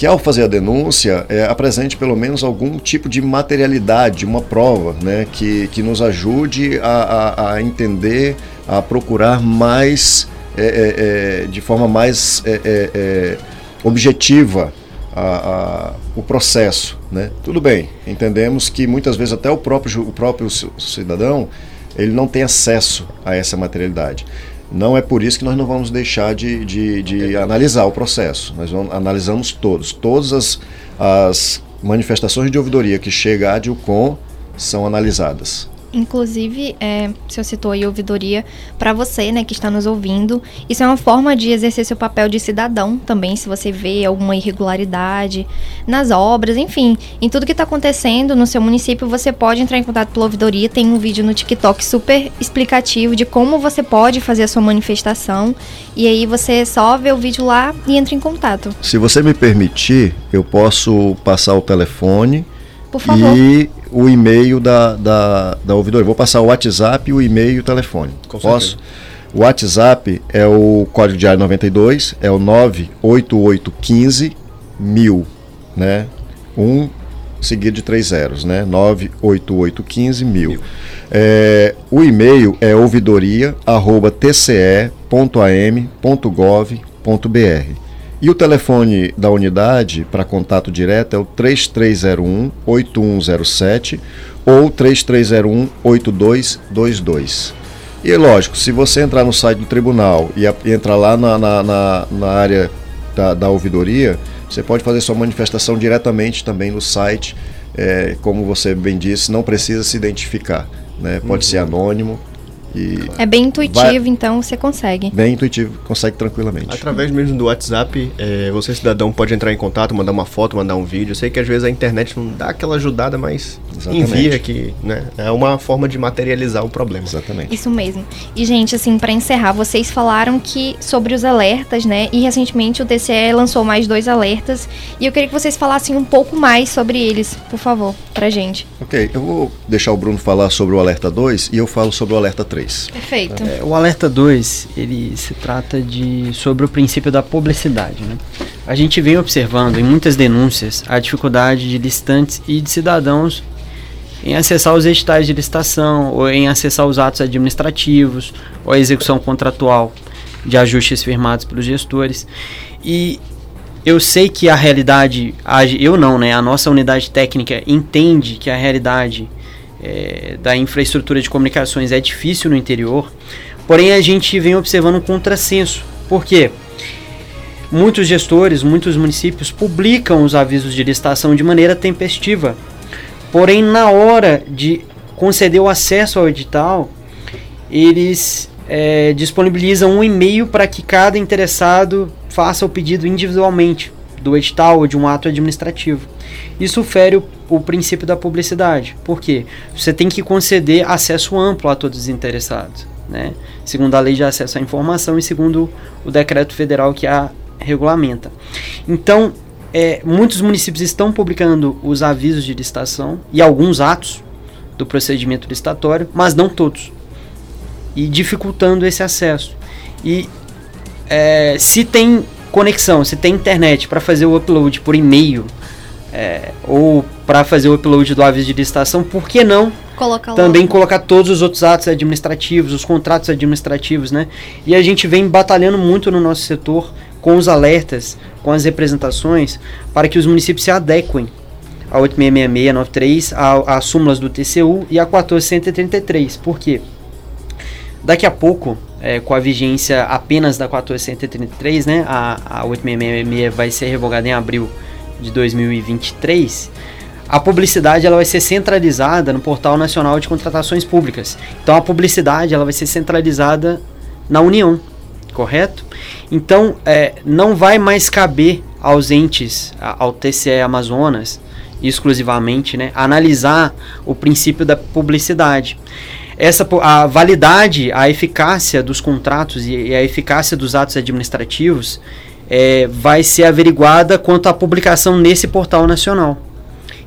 que ao fazer a denúncia é, apresente pelo menos algum tipo de materialidade, uma prova, né, que, que nos ajude a, a, a entender, a procurar mais é, é, é, de forma mais é, é, objetiva a, a, o processo. Né? Tudo bem, entendemos que muitas vezes até o próprio, o próprio cidadão ele não tem acesso a essa materialidade. Não é por isso que nós não vamos deixar de, de, de analisar o processo. Nós vamos, analisamos todos. Todas as, as manifestações de ouvidoria que chega à DILCOM são analisadas. Inclusive, é, você citou aí ouvidoria para você, né, que está nos ouvindo. Isso é uma forma de exercer seu papel de cidadão também, se você vê alguma irregularidade nas obras, enfim, em tudo que está acontecendo no seu município, você pode entrar em contato pela ouvidoria. Tem um vídeo no TikTok super explicativo de como você pode fazer a sua manifestação. E aí você só vê o vídeo lá e entra em contato. Se você me permitir, eu posso passar o telefone. Por favor. E o e-mail da, da, da ouvidoria. Vou passar o WhatsApp, o e-mail e o telefone. Com Posso? O WhatsApp é o código diário 92, é o 98815 mil, né? Um seguido de três zeros, né? 98815 mil. mil. É, o e-mail é ouvidoria.tce.am.gov.br. E o telefone da unidade para contato direto é o 3301 8107 ou 3301 8222. E é lógico, se você entrar no site do tribunal e, a, e entrar lá na, na, na, na área da, da, ouvidoria, você pode fazer sua manifestação diretamente também no site. É, como você bem disse, não precisa se identificar. Né? Pode uhum. ser anônimo, e é bem intuitivo, vai... então você consegue. Bem intuitivo, consegue tranquilamente. Através mesmo do WhatsApp, é, você, cidadão, pode entrar em contato, mandar uma foto, mandar um vídeo. Eu sei que às vezes a internet não dá aquela ajudada, mas Exatamente. envia que né, é uma forma de materializar o problema. Exatamente. Isso mesmo. E, gente, assim, para encerrar, vocês falaram que sobre os alertas, né? E recentemente o TCE lançou mais dois alertas. E eu queria que vocês falassem um pouco mais sobre eles, por favor, pra gente. Ok, eu vou deixar o Bruno falar sobre o alerta 2 e eu falo sobre o alerta 3. Perfeito. É, o alerta 2, ele se trata de sobre o princípio da publicidade, né? A gente vem observando em muitas denúncias a dificuldade de licitantes e de cidadãos em acessar os editais de licitação, ou em acessar os atos administrativos, ou a execução contratual de ajustes firmados pelos gestores. E eu sei que a realidade, eu não, né? A nossa unidade técnica entende que a realidade é, da infraestrutura de comunicações é difícil no interior, porém a gente vem observando um contrassenso. Por quê? muitos gestores, muitos municípios publicam os avisos de licitação de maneira tempestiva. Porém, na hora de conceder o acesso ao edital, eles é, disponibilizam um e-mail para que cada interessado faça o pedido individualmente do edital ou de um ato administrativo. Isso fere o, o princípio da publicidade. Por quê? Você tem que conceder acesso amplo a todos os interessados. Né? Segundo a lei de acesso à informação e segundo o decreto federal que a regulamenta. Então, é, muitos municípios estão publicando os avisos de licitação e alguns atos do procedimento licitatório, mas não todos e dificultando esse acesso. E é, se tem conexão, se tem internet para fazer o upload por e-mail é, ou para fazer o upload do aviso de licitação, por que não Coloca também colocar todos os outros atos administrativos, os contratos administrativos, né? E a gente vem batalhando muito no nosso setor com os alertas, com as representações, para que os municípios se adequem a 866693, às súmulas do TCU e a 1433. Por quê? Daqui a pouco, é, com a vigência apenas da 1433, né, a, a 8666 vai ser revogada em abril de 2023, a publicidade ela vai ser centralizada no Portal Nacional de Contratações Públicas. Então a publicidade ela vai ser centralizada na União, correto? Então é, não vai mais caber aos entes, ao TCE Amazonas, exclusivamente, né, analisar o princípio da publicidade essa a validade, a eficácia dos contratos e a eficácia dos atos administrativos é, vai ser averiguada quanto à publicação nesse portal nacional.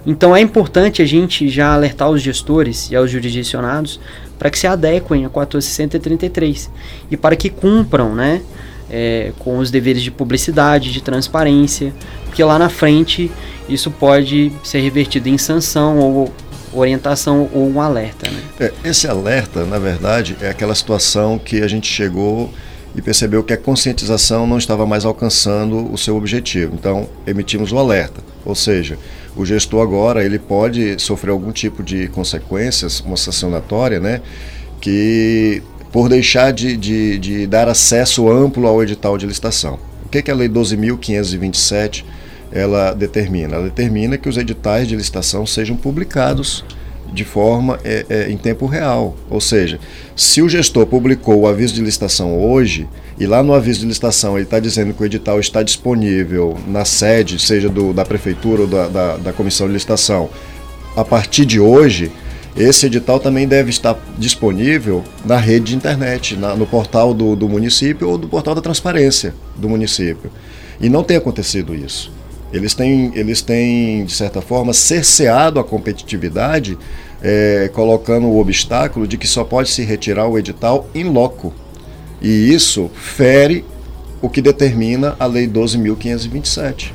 Então é importante a gente já alertar os gestores e aos jurisdicionados para que se adequem a 1433 e para que cumpram né, é, com os deveres de publicidade, de transparência, porque lá na frente isso pode ser revertido em sanção ou orientação ou um alerta. Né? É, esse alerta, na verdade, é aquela situação que a gente chegou e percebeu que a conscientização não estava mais alcançando o seu objetivo. Então, emitimos o alerta. Ou seja, o gestor agora ele pode sofrer algum tipo de consequências, uma sancionatória, né? Que por deixar de, de, de dar acesso amplo ao edital de licitação. O que, que a Lei 12.527 ela determina? Ela determina que os editais de licitação sejam publicados de forma é, é, em tempo real. Ou seja, se o gestor publicou o aviso de licitação hoje e lá no aviso de licitação ele está dizendo que o edital está disponível na sede, seja do, da prefeitura ou da, da, da comissão de licitação, a partir de hoje, esse edital também deve estar disponível na rede de internet, na, no portal do, do município ou do portal da transparência do município. E não tem acontecido isso. Eles têm, eles têm, de certa forma, cerceado a competitividade, é, colocando o obstáculo de que só pode se retirar o edital em loco. E isso fere o que determina a Lei 12.527,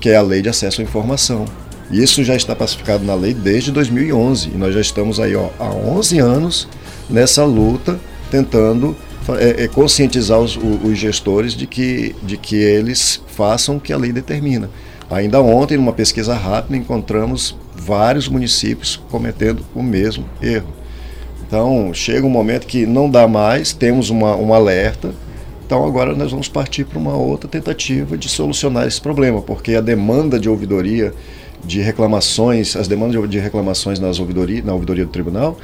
que é a Lei de Acesso à Informação. Isso já está pacificado na lei desde 2011 e nós já estamos aí ó, há 11 anos nessa luta tentando é, é, conscientizar os, os, gestores de que, de que eles façam o que a lei determina. Ainda ontem, numa pesquisa rápida, encontramos vários municípios cometendo o mesmo erro. Então, chega um momento que não dá mais, temos uma, um alerta, então agora nós vamos partir para uma outra tentativa de solucionar esse problema, porque a demanda de ouvidoria de reclamações, as demandas de reclamações nas ouvidoria, na ouvidoria do tribunal,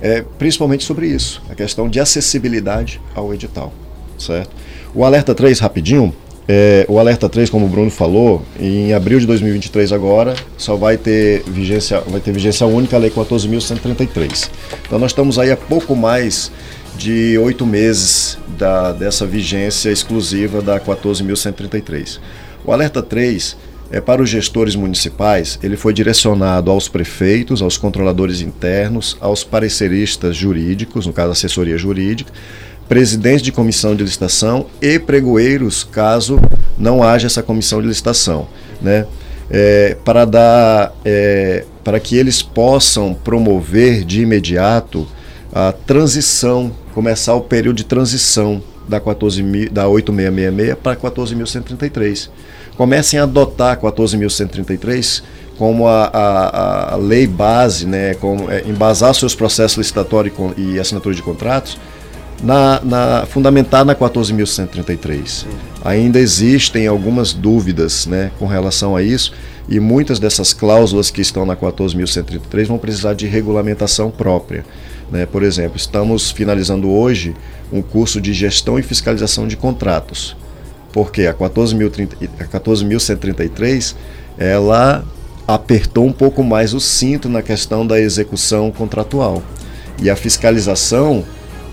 é principalmente sobre isso, a questão de acessibilidade ao edital, certo? O alerta 3, rapidinho, é, o Alerta 3, como o Bruno falou, em abril de 2023 agora, só vai ter vigência, vai ter vigência única a Lei 14.133. Então nós estamos aí a pouco mais de oito meses da, dessa vigência exclusiva da 14.133. O Alerta 3 é para os gestores municipais, ele foi direcionado aos prefeitos, aos controladores internos, aos pareceristas jurídicos, no caso assessoria jurídica, presidentes de comissão de licitação e pregoeiros, caso não haja essa comissão de licitação, né? É, para dar, é, para que eles possam promover de imediato a transição, começar o período de transição da 14 da 8666 para 14.133. Comecem a adotar a 14.133 como a, a, a, lei base, né, como é, embasar seus processos licitatórios e assinatura de contratos na, na fundamentada na 14.133. Ainda existem algumas dúvidas né, com relação a isso e muitas dessas cláusulas que estão na 14.133 vão precisar de regulamentação própria. Né? Por exemplo, estamos finalizando hoje um curso de gestão e fiscalização de contratos, porque a 14.133 ela apertou um pouco mais o cinto na questão da execução contratual. E a fiscalização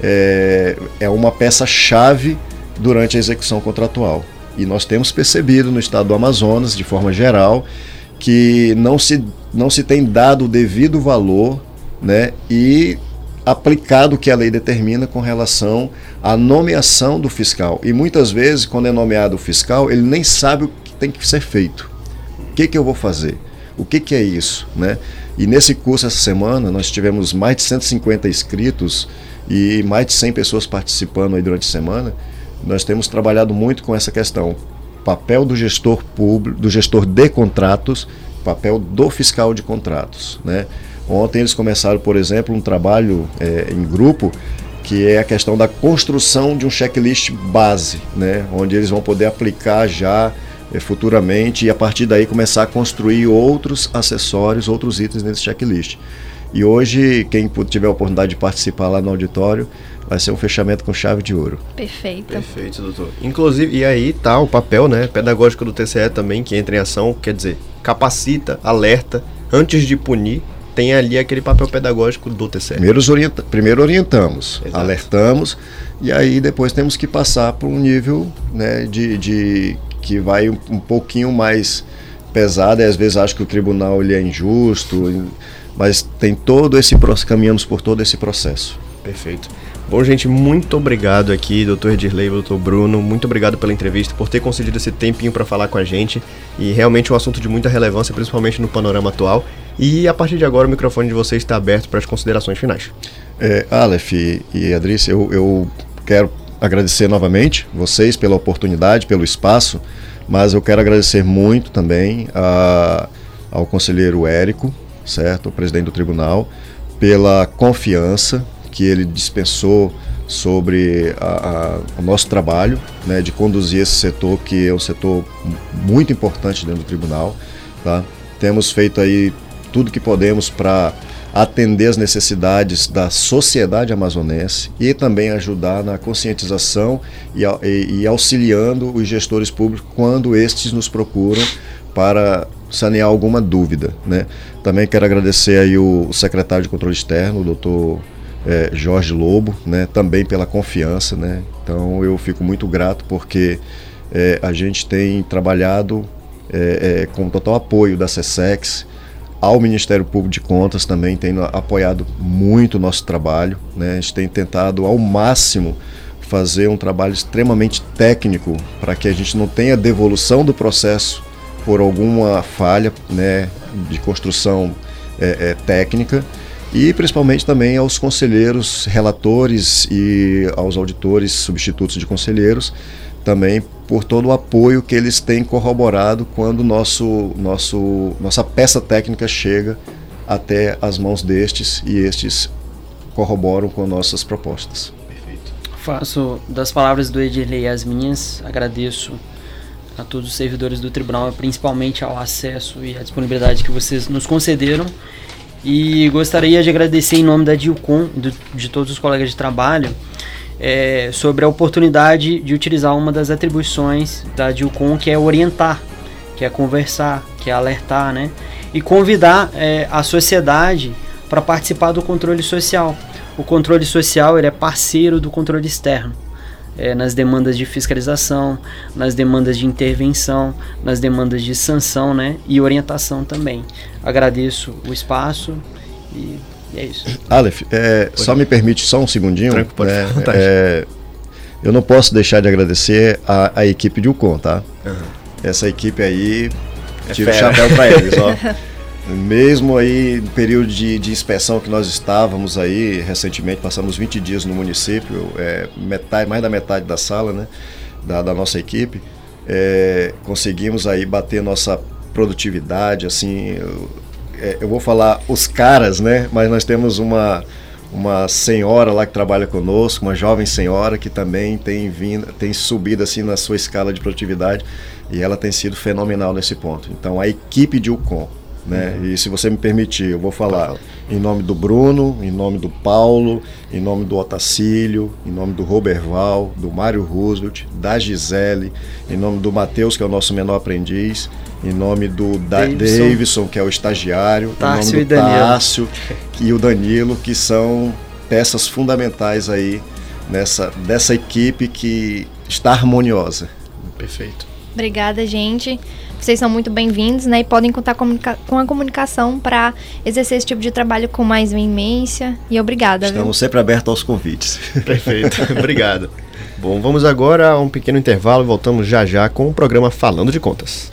é, é uma peça-chave durante a execução contratual. E nós temos percebido no estado do Amazonas, de forma geral, que não se, não se tem dado o devido valor né, e aplicado o que a lei determina com relação à nomeação do fiscal. E muitas vezes, quando é nomeado o fiscal, ele nem sabe o que tem que ser feito. O que, que eu vou fazer? O que, que é isso? Né? E nesse curso, essa semana, nós tivemos mais de 150 inscritos e mais de 100 pessoas participando aí durante a semana. Nós temos trabalhado muito com essa questão. Papel do gestor público, do gestor de contratos, papel do fiscal de contratos. Né? Ontem eles começaram, por exemplo, um trabalho é, em grupo que é a questão da construção de um checklist base, né? onde eles vão poder aplicar já é, futuramente e a partir daí começar a construir outros acessórios, outros itens nesse checklist. E hoje, quem tiver a oportunidade de participar lá no auditório, vai ser um fechamento com chave de ouro. Perfeito. Perfeito, doutor. Inclusive, e aí tá o papel né, pedagógico do TCE também, que entra em ação, quer dizer, capacita, alerta, antes de punir, tem ali aquele papel pedagógico do TCE. Primeiro, orienta primeiro orientamos, Exato. alertamos, e aí depois temos que passar para um nível né, de, de que vai um, um pouquinho mais pesado, e às vezes acho que o tribunal ele é injusto, mas tem todo esse caminhamos por todo esse processo. Perfeito. Bom, gente, muito obrigado aqui, doutor Edirley, doutor Bruno, muito obrigado pela entrevista, por ter concedido esse tempinho para falar com a gente, e realmente um assunto de muita relevância, principalmente no panorama atual. E a partir de agora o microfone de vocês está aberto para as considerações finais. É, Aleph e Adrice, eu, eu quero agradecer novamente vocês pela oportunidade, pelo espaço, mas eu quero agradecer muito também a, ao conselheiro Érico, certo? O presidente do tribunal, pela confiança que ele dispensou sobre a, a, o nosso trabalho, né, de conduzir esse setor que é um setor muito importante dentro do tribunal. Tá? Temos feito aí tudo que podemos para atender as necessidades da sociedade amazonense e também ajudar na conscientização e, e, e auxiliando os gestores públicos quando estes nos procuram para sanear alguma dúvida. Né? Também quero agradecer aí o, secretário de controle externo, o doutor é, Jorge Lobo, né? também pela confiança. Né? Então eu fico muito grato porque é, a gente tem trabalhado é, com total apoio da SESEX, ao Ministério Público de Contas também tem apoiado muito o nosso trabalho. Né? A gente tem tentado ao máximo fazer um trabalho extremamente técnico para que a gente não tenha devolução do processo por alguma falha né, de construção é, é, técnica e principalmente também aos conselheiros, relatores e aos auditores substitutos de conselheiros também por todo o apoio que eles têm corroborado quando nosso, nosso, nossa peça técnica chega até as mãos destes e estes corroboram com nossas propostas. Perfeito. Faço das palavras do Edirley as minhas, agradeço a todos os servidores do tribunal, principalmente ao acesso e à disponibilidade que vocês nos concederam. E gostaria de agradecer em nome da DILCOM, de todos os colegas de trabalho, é, sobre a oportunidade de utilizar uma das atribuições da DILCOM, que é orientar, que é conversar, que é alertar, né? E convidar é, a sociedade para participar do controle social. O controle social ele é parceiro do controle externo é, nas demandas de fiscalização, nas demandas de intervenção, nas demandas de sanção né, e orientação também. Agradeço o espaço e é isso. Aleph, é, só me permite só um segundinho. Tranquilo, pode é, é, eu não posso deixar de agradecer a, a equipe de Ucon, tá? Uhum. Essa equipe aí, é tiro o chapéu para eles, ó. Mesmo aí no período de, de, inspeção que nós estávamos aí, recentemente passamos 20 dias no município, é, metade, mais da metade da sala, né, da, da nossa equipe, é, conseguimos aí bater nossa produtividade, assim, eu, é, eu, vou falar os caras, né, mas nós temos uma, uma senhora lá que trabalha conosco, uma jovem senhora que também tem vindo, tem subido assim na sua escala de produtividade e ela tem sido fenomenal nesse ponto. Então a equipe de UCOM, né? Uhum. E se você me permitir, eu vou falar em nome do Bruno, em nome do Paulo, em nome do Otacílio, em nome do Roberval, do Mário Roosevelt, da Gisele, em nome do Matheus, que é o nosso menor aprendiz, em nome do da Davidson, Davidson que é o estagiário, Tássio em nome do Tássio e o Danilo, que são peças fundamentais aí nessa dessa equipe que está harmoniosa. Perfeito. Obrigada, gente. Vocês são muito bem-vindos, né? E podem contar com a comunicação para exercer esse tipo de trabalho com mais veemência. E obrigada. Estamos viu? sempre abertos aos convites. Perfeito. Obrigado. Bom, vamos agora a um pequeno intervalo e voltamos já já com o programa Falando de Contas.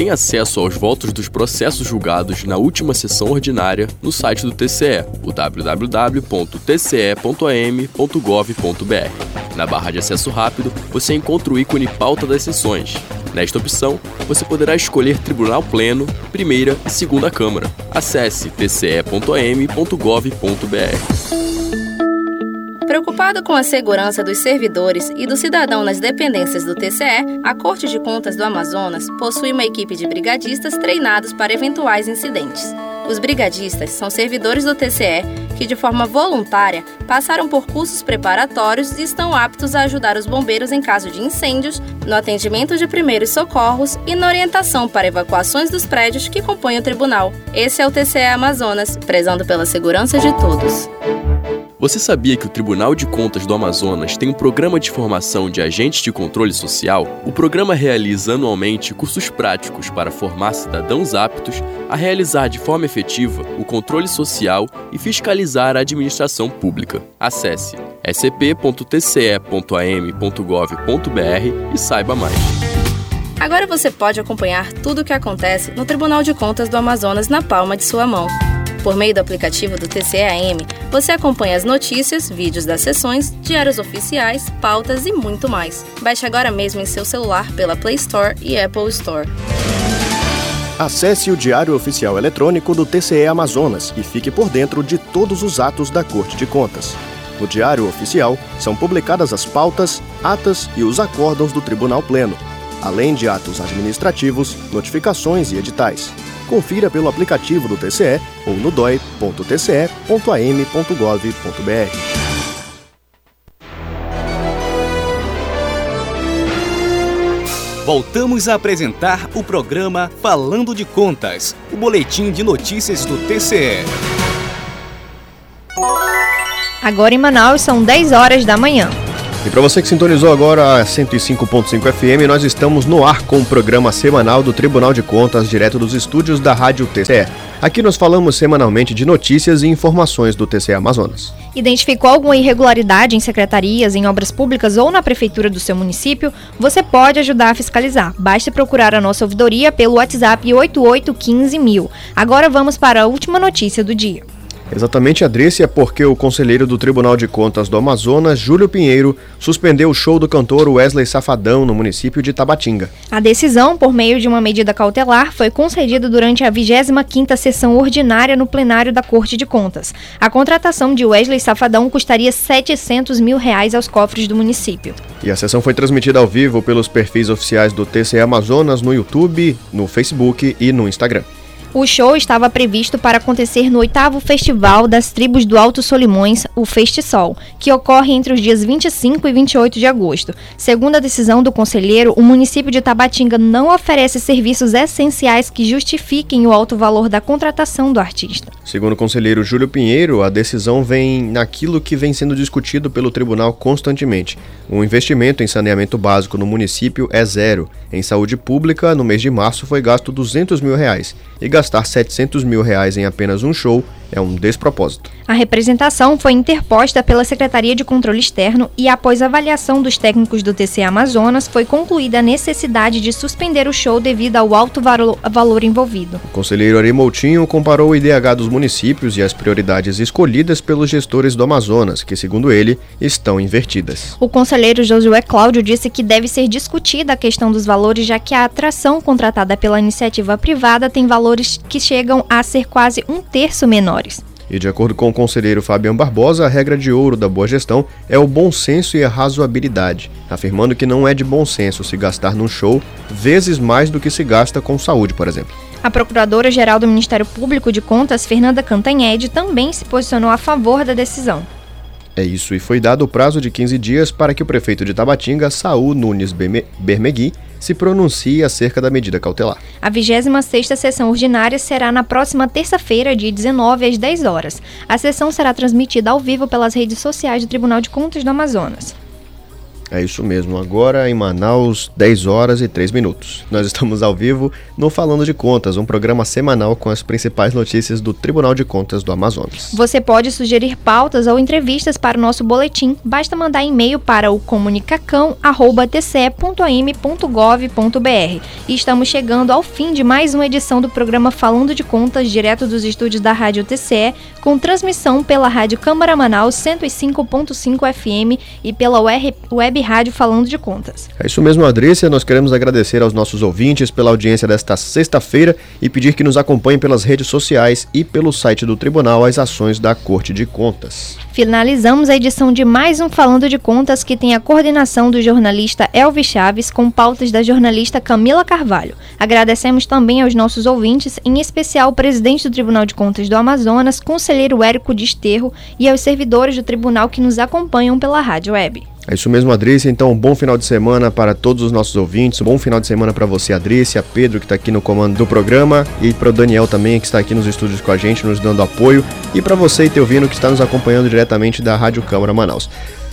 tem acesso aos votos dos processos julgados na última sessão ordinária no site do TCE, o www.tce.am.gov.br. Na barra de acesso rápido, você encontra o ícone Pauta das Sessões. Nesta opção, você poderá escolher Tribunal Pleno, Primeira e Segunda Câmara. Acesse tce.am.gov.br. Preocupado com a segurança dos servidores e do cidadão nas dependências do TCE, a Corte de Contas do Amazonas possui uma equipe de brigadistas treinados para eventuais incidentes. Os brigadistas são servidores do TCE que, de forma voluntária, passaram por cursos preparatórios e estão aptos a ajudar os bombeiros em caso de incêndios, no atendimento de primeiros socorros e na orientação para evacuações dos prédios que compõem o tribunal. Esse é o TCE Amazonas, prezando pela segurança de todos. Você sabia que o Tribunal de Contas do Amazonas tem um programa de formação de agentes de controle social? O programa realiza anualmente cursos práticos para formar cidadãos aptos a realizar de forma efetiva o controle social e fiscalizar a administração pública. Acesse scp.tce.am.gov.br e saiba mais. Agora você pode acompanhar tudo o que acontece no Tribunal de Contas do Amazonas na palma de sua mão. Por meio do aplicativo do TCAM, você acompanha as notícias, vídeos das sessões, diários oficiais, pautas e muito mais. Baixe agora mesmo em seu celular pela Play Store e Apple Store. Acesse o Diário Oficial Eletrônico do TCE Amazonas e fique por dentro de todos os atos da Corte de Contas. No Diário Oficial são publicadas as pautas, atas e os acórdãos do Tribunal Pleno, além de atos administrativos, notificações e editais. Confira pelo aplicativo do TCE ou no doi.tce.am.gov.br. Voltamos a apresentar o programa Falando de Contas, o boletim de notícias do TCE. Agora em Manaus são 10 horas da manhã. E para você que sintonizou agora a 105.5 FM, nós estamos no ar com o programa semanal do Tribunal de Contas, direto dos estúdios da Rádio TCE. Aqui nós falamos semanalmente de notícias e informações do TCE Amazonas. Identificou alguma irregularidade em secretarias, em obras públicas ou na prefeitura do seu município? Você pode ajudar a fiscalizar. Basta procurar a nossa ouvidoria pelo WhatsApp 8815 Agora vamos para a última notícia do dia. Exatamente, Adrícia, é porque o conselheiro do Tribunal de Contas do Amazonas, Júlio Pinheiro, suspendeu o show do cantor Wesley Safadão no município de Tabatinga. A decisão, por meio de uma medida cautelar, foi concedida durante a 25ª sessão ordinária no plenário da Corte de Contas. A contratação de Wesley Safadão custaria 700 mil reais aos cofres do município. E a sessão foi transmitida ao vivo pelos perfis oficiais do TCE Amazonas no YouTube, no Facebook e no Instagram. O show estava previsto para acontecer no oitavo Festival das Tribos do Alto Solimões, o Festisol, que ocorre entre os dias 25 e 28 de agosto. Segundo a decisão do conselheiro, o município de Tabatinga não oferece serviços essenciais que justifiquem o alto valor da contratação do artista. Segundo o conselheiro Júlio Pinheiro, a decisão vem naquilo que vem sendo discutido pelo tribunal constantemente. O investimento em saneamento básico no município é zero. Em saúde pública, no mês de março foi gasto 200 mil reais e gastar 700 mil reais em apenas um show é um despropósito. A representação foi interposta pela Secretaria de Controle Externo e, após avaliação dos técnicos do TC Amazonas, foi concluída a necessidade de suspender o show devido ao alto valor envolvido. O conselheiro Ari Moutinho comparou o IDH dos municípios e as prioridades escolhidas pelos gestores do Amazonas, que, segundo ele, estão invertidas. O conselheiro Josué Cláudio disse que deve ser discutida a questão dos valores, já que a atração contratada pela iniciativa privada tem valores que chegam a ser quase um terço menores. E de acordo com o conselheiro Fabiano Barbosa, a regra de ouro da boa gestão é o bom senso e a razoabilidade, afirmando que não é de bom senso se gastar num show vezes mais do que se gasta com saúde, por exemplo. A Procuradora-Geral do Ministério Público de Contas, Fernanda Cantanhede, também se posicionou a favor da decisão. É isso, e foi dado o prazo de 15 dias para que o prefeito de Tabatinga, Saul Nunes Bermegui, se pronuncie acerca da medida cautelar. A 26ª sessão ordinária será na próxima terça-feira, dia 19 às 10 horas. A sessão será transmitida ao vivo pelas redes sociais do Tribunal de Contas do Amazonas. É isso mesmo, agora em Manaus, 10 horas e 3 minutos. Nós estamos ao vivo no Falando de Contas, um programa semanal com as principais notícias do Tribunal de Contas do Amazonas. Você pode sugerir pautas ou entrevistas para o nosso boletim. Basta mandar e-mail para o comunicacão.tce.am.gov.br. E estamos chegando ao fim de mais uma edição do programa Falando de Contas, direto dos estúdios da Rádio TCE, com transmissão pela Rádio Câmara Manaus 105.5 FM e pela web Rádio Falando de Contas. É isso mesmo, Adrícia. Nós queremos agradecer aos nossos ouvintes pela audiência desta sexta-feira e pedir que nos acompanhem pelas redes sociais e pelo site do Tribunal as ações da Corte de Contas. Finalizamos a edição de mais um Falando de Contas que tem a coordenação do jornalista Elvis Chaves com pautas da jornalista Camila Carvalho. Agradecemos também aos nossos ouvintes, em especial o presidente do Tribunal de Contas do Amazonas, conselheiro Érico Desterro e aos servidores do tribunal que nos acompanham pela rádio web. É isso mesmo, Adrícia. Então, um bom final de semana para todos os nossos ouvintes. Um bom final de semana para você, Adrícia, Pedro, que está aqui no comando do programa, e para o Daniel também, que está aqui nos estúdios com a gente, nos dando apoio, e para você, Teovino, que está nos acompanhando diretamente da Rádio Câmara Manaus.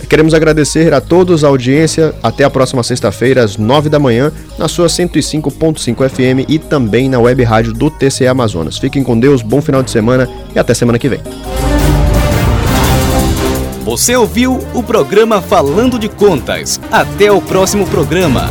Queremos agradecer a todos a audiência. Até a próxima sexta-feira, às 9 da manhã, na sua 105.5 FM e também na web rádio do TCE Amazonas. Fiquem com Deus, bom final de semana e até semana que vem. Você ouviu o programa Falando de Contas. Até o próximo programa.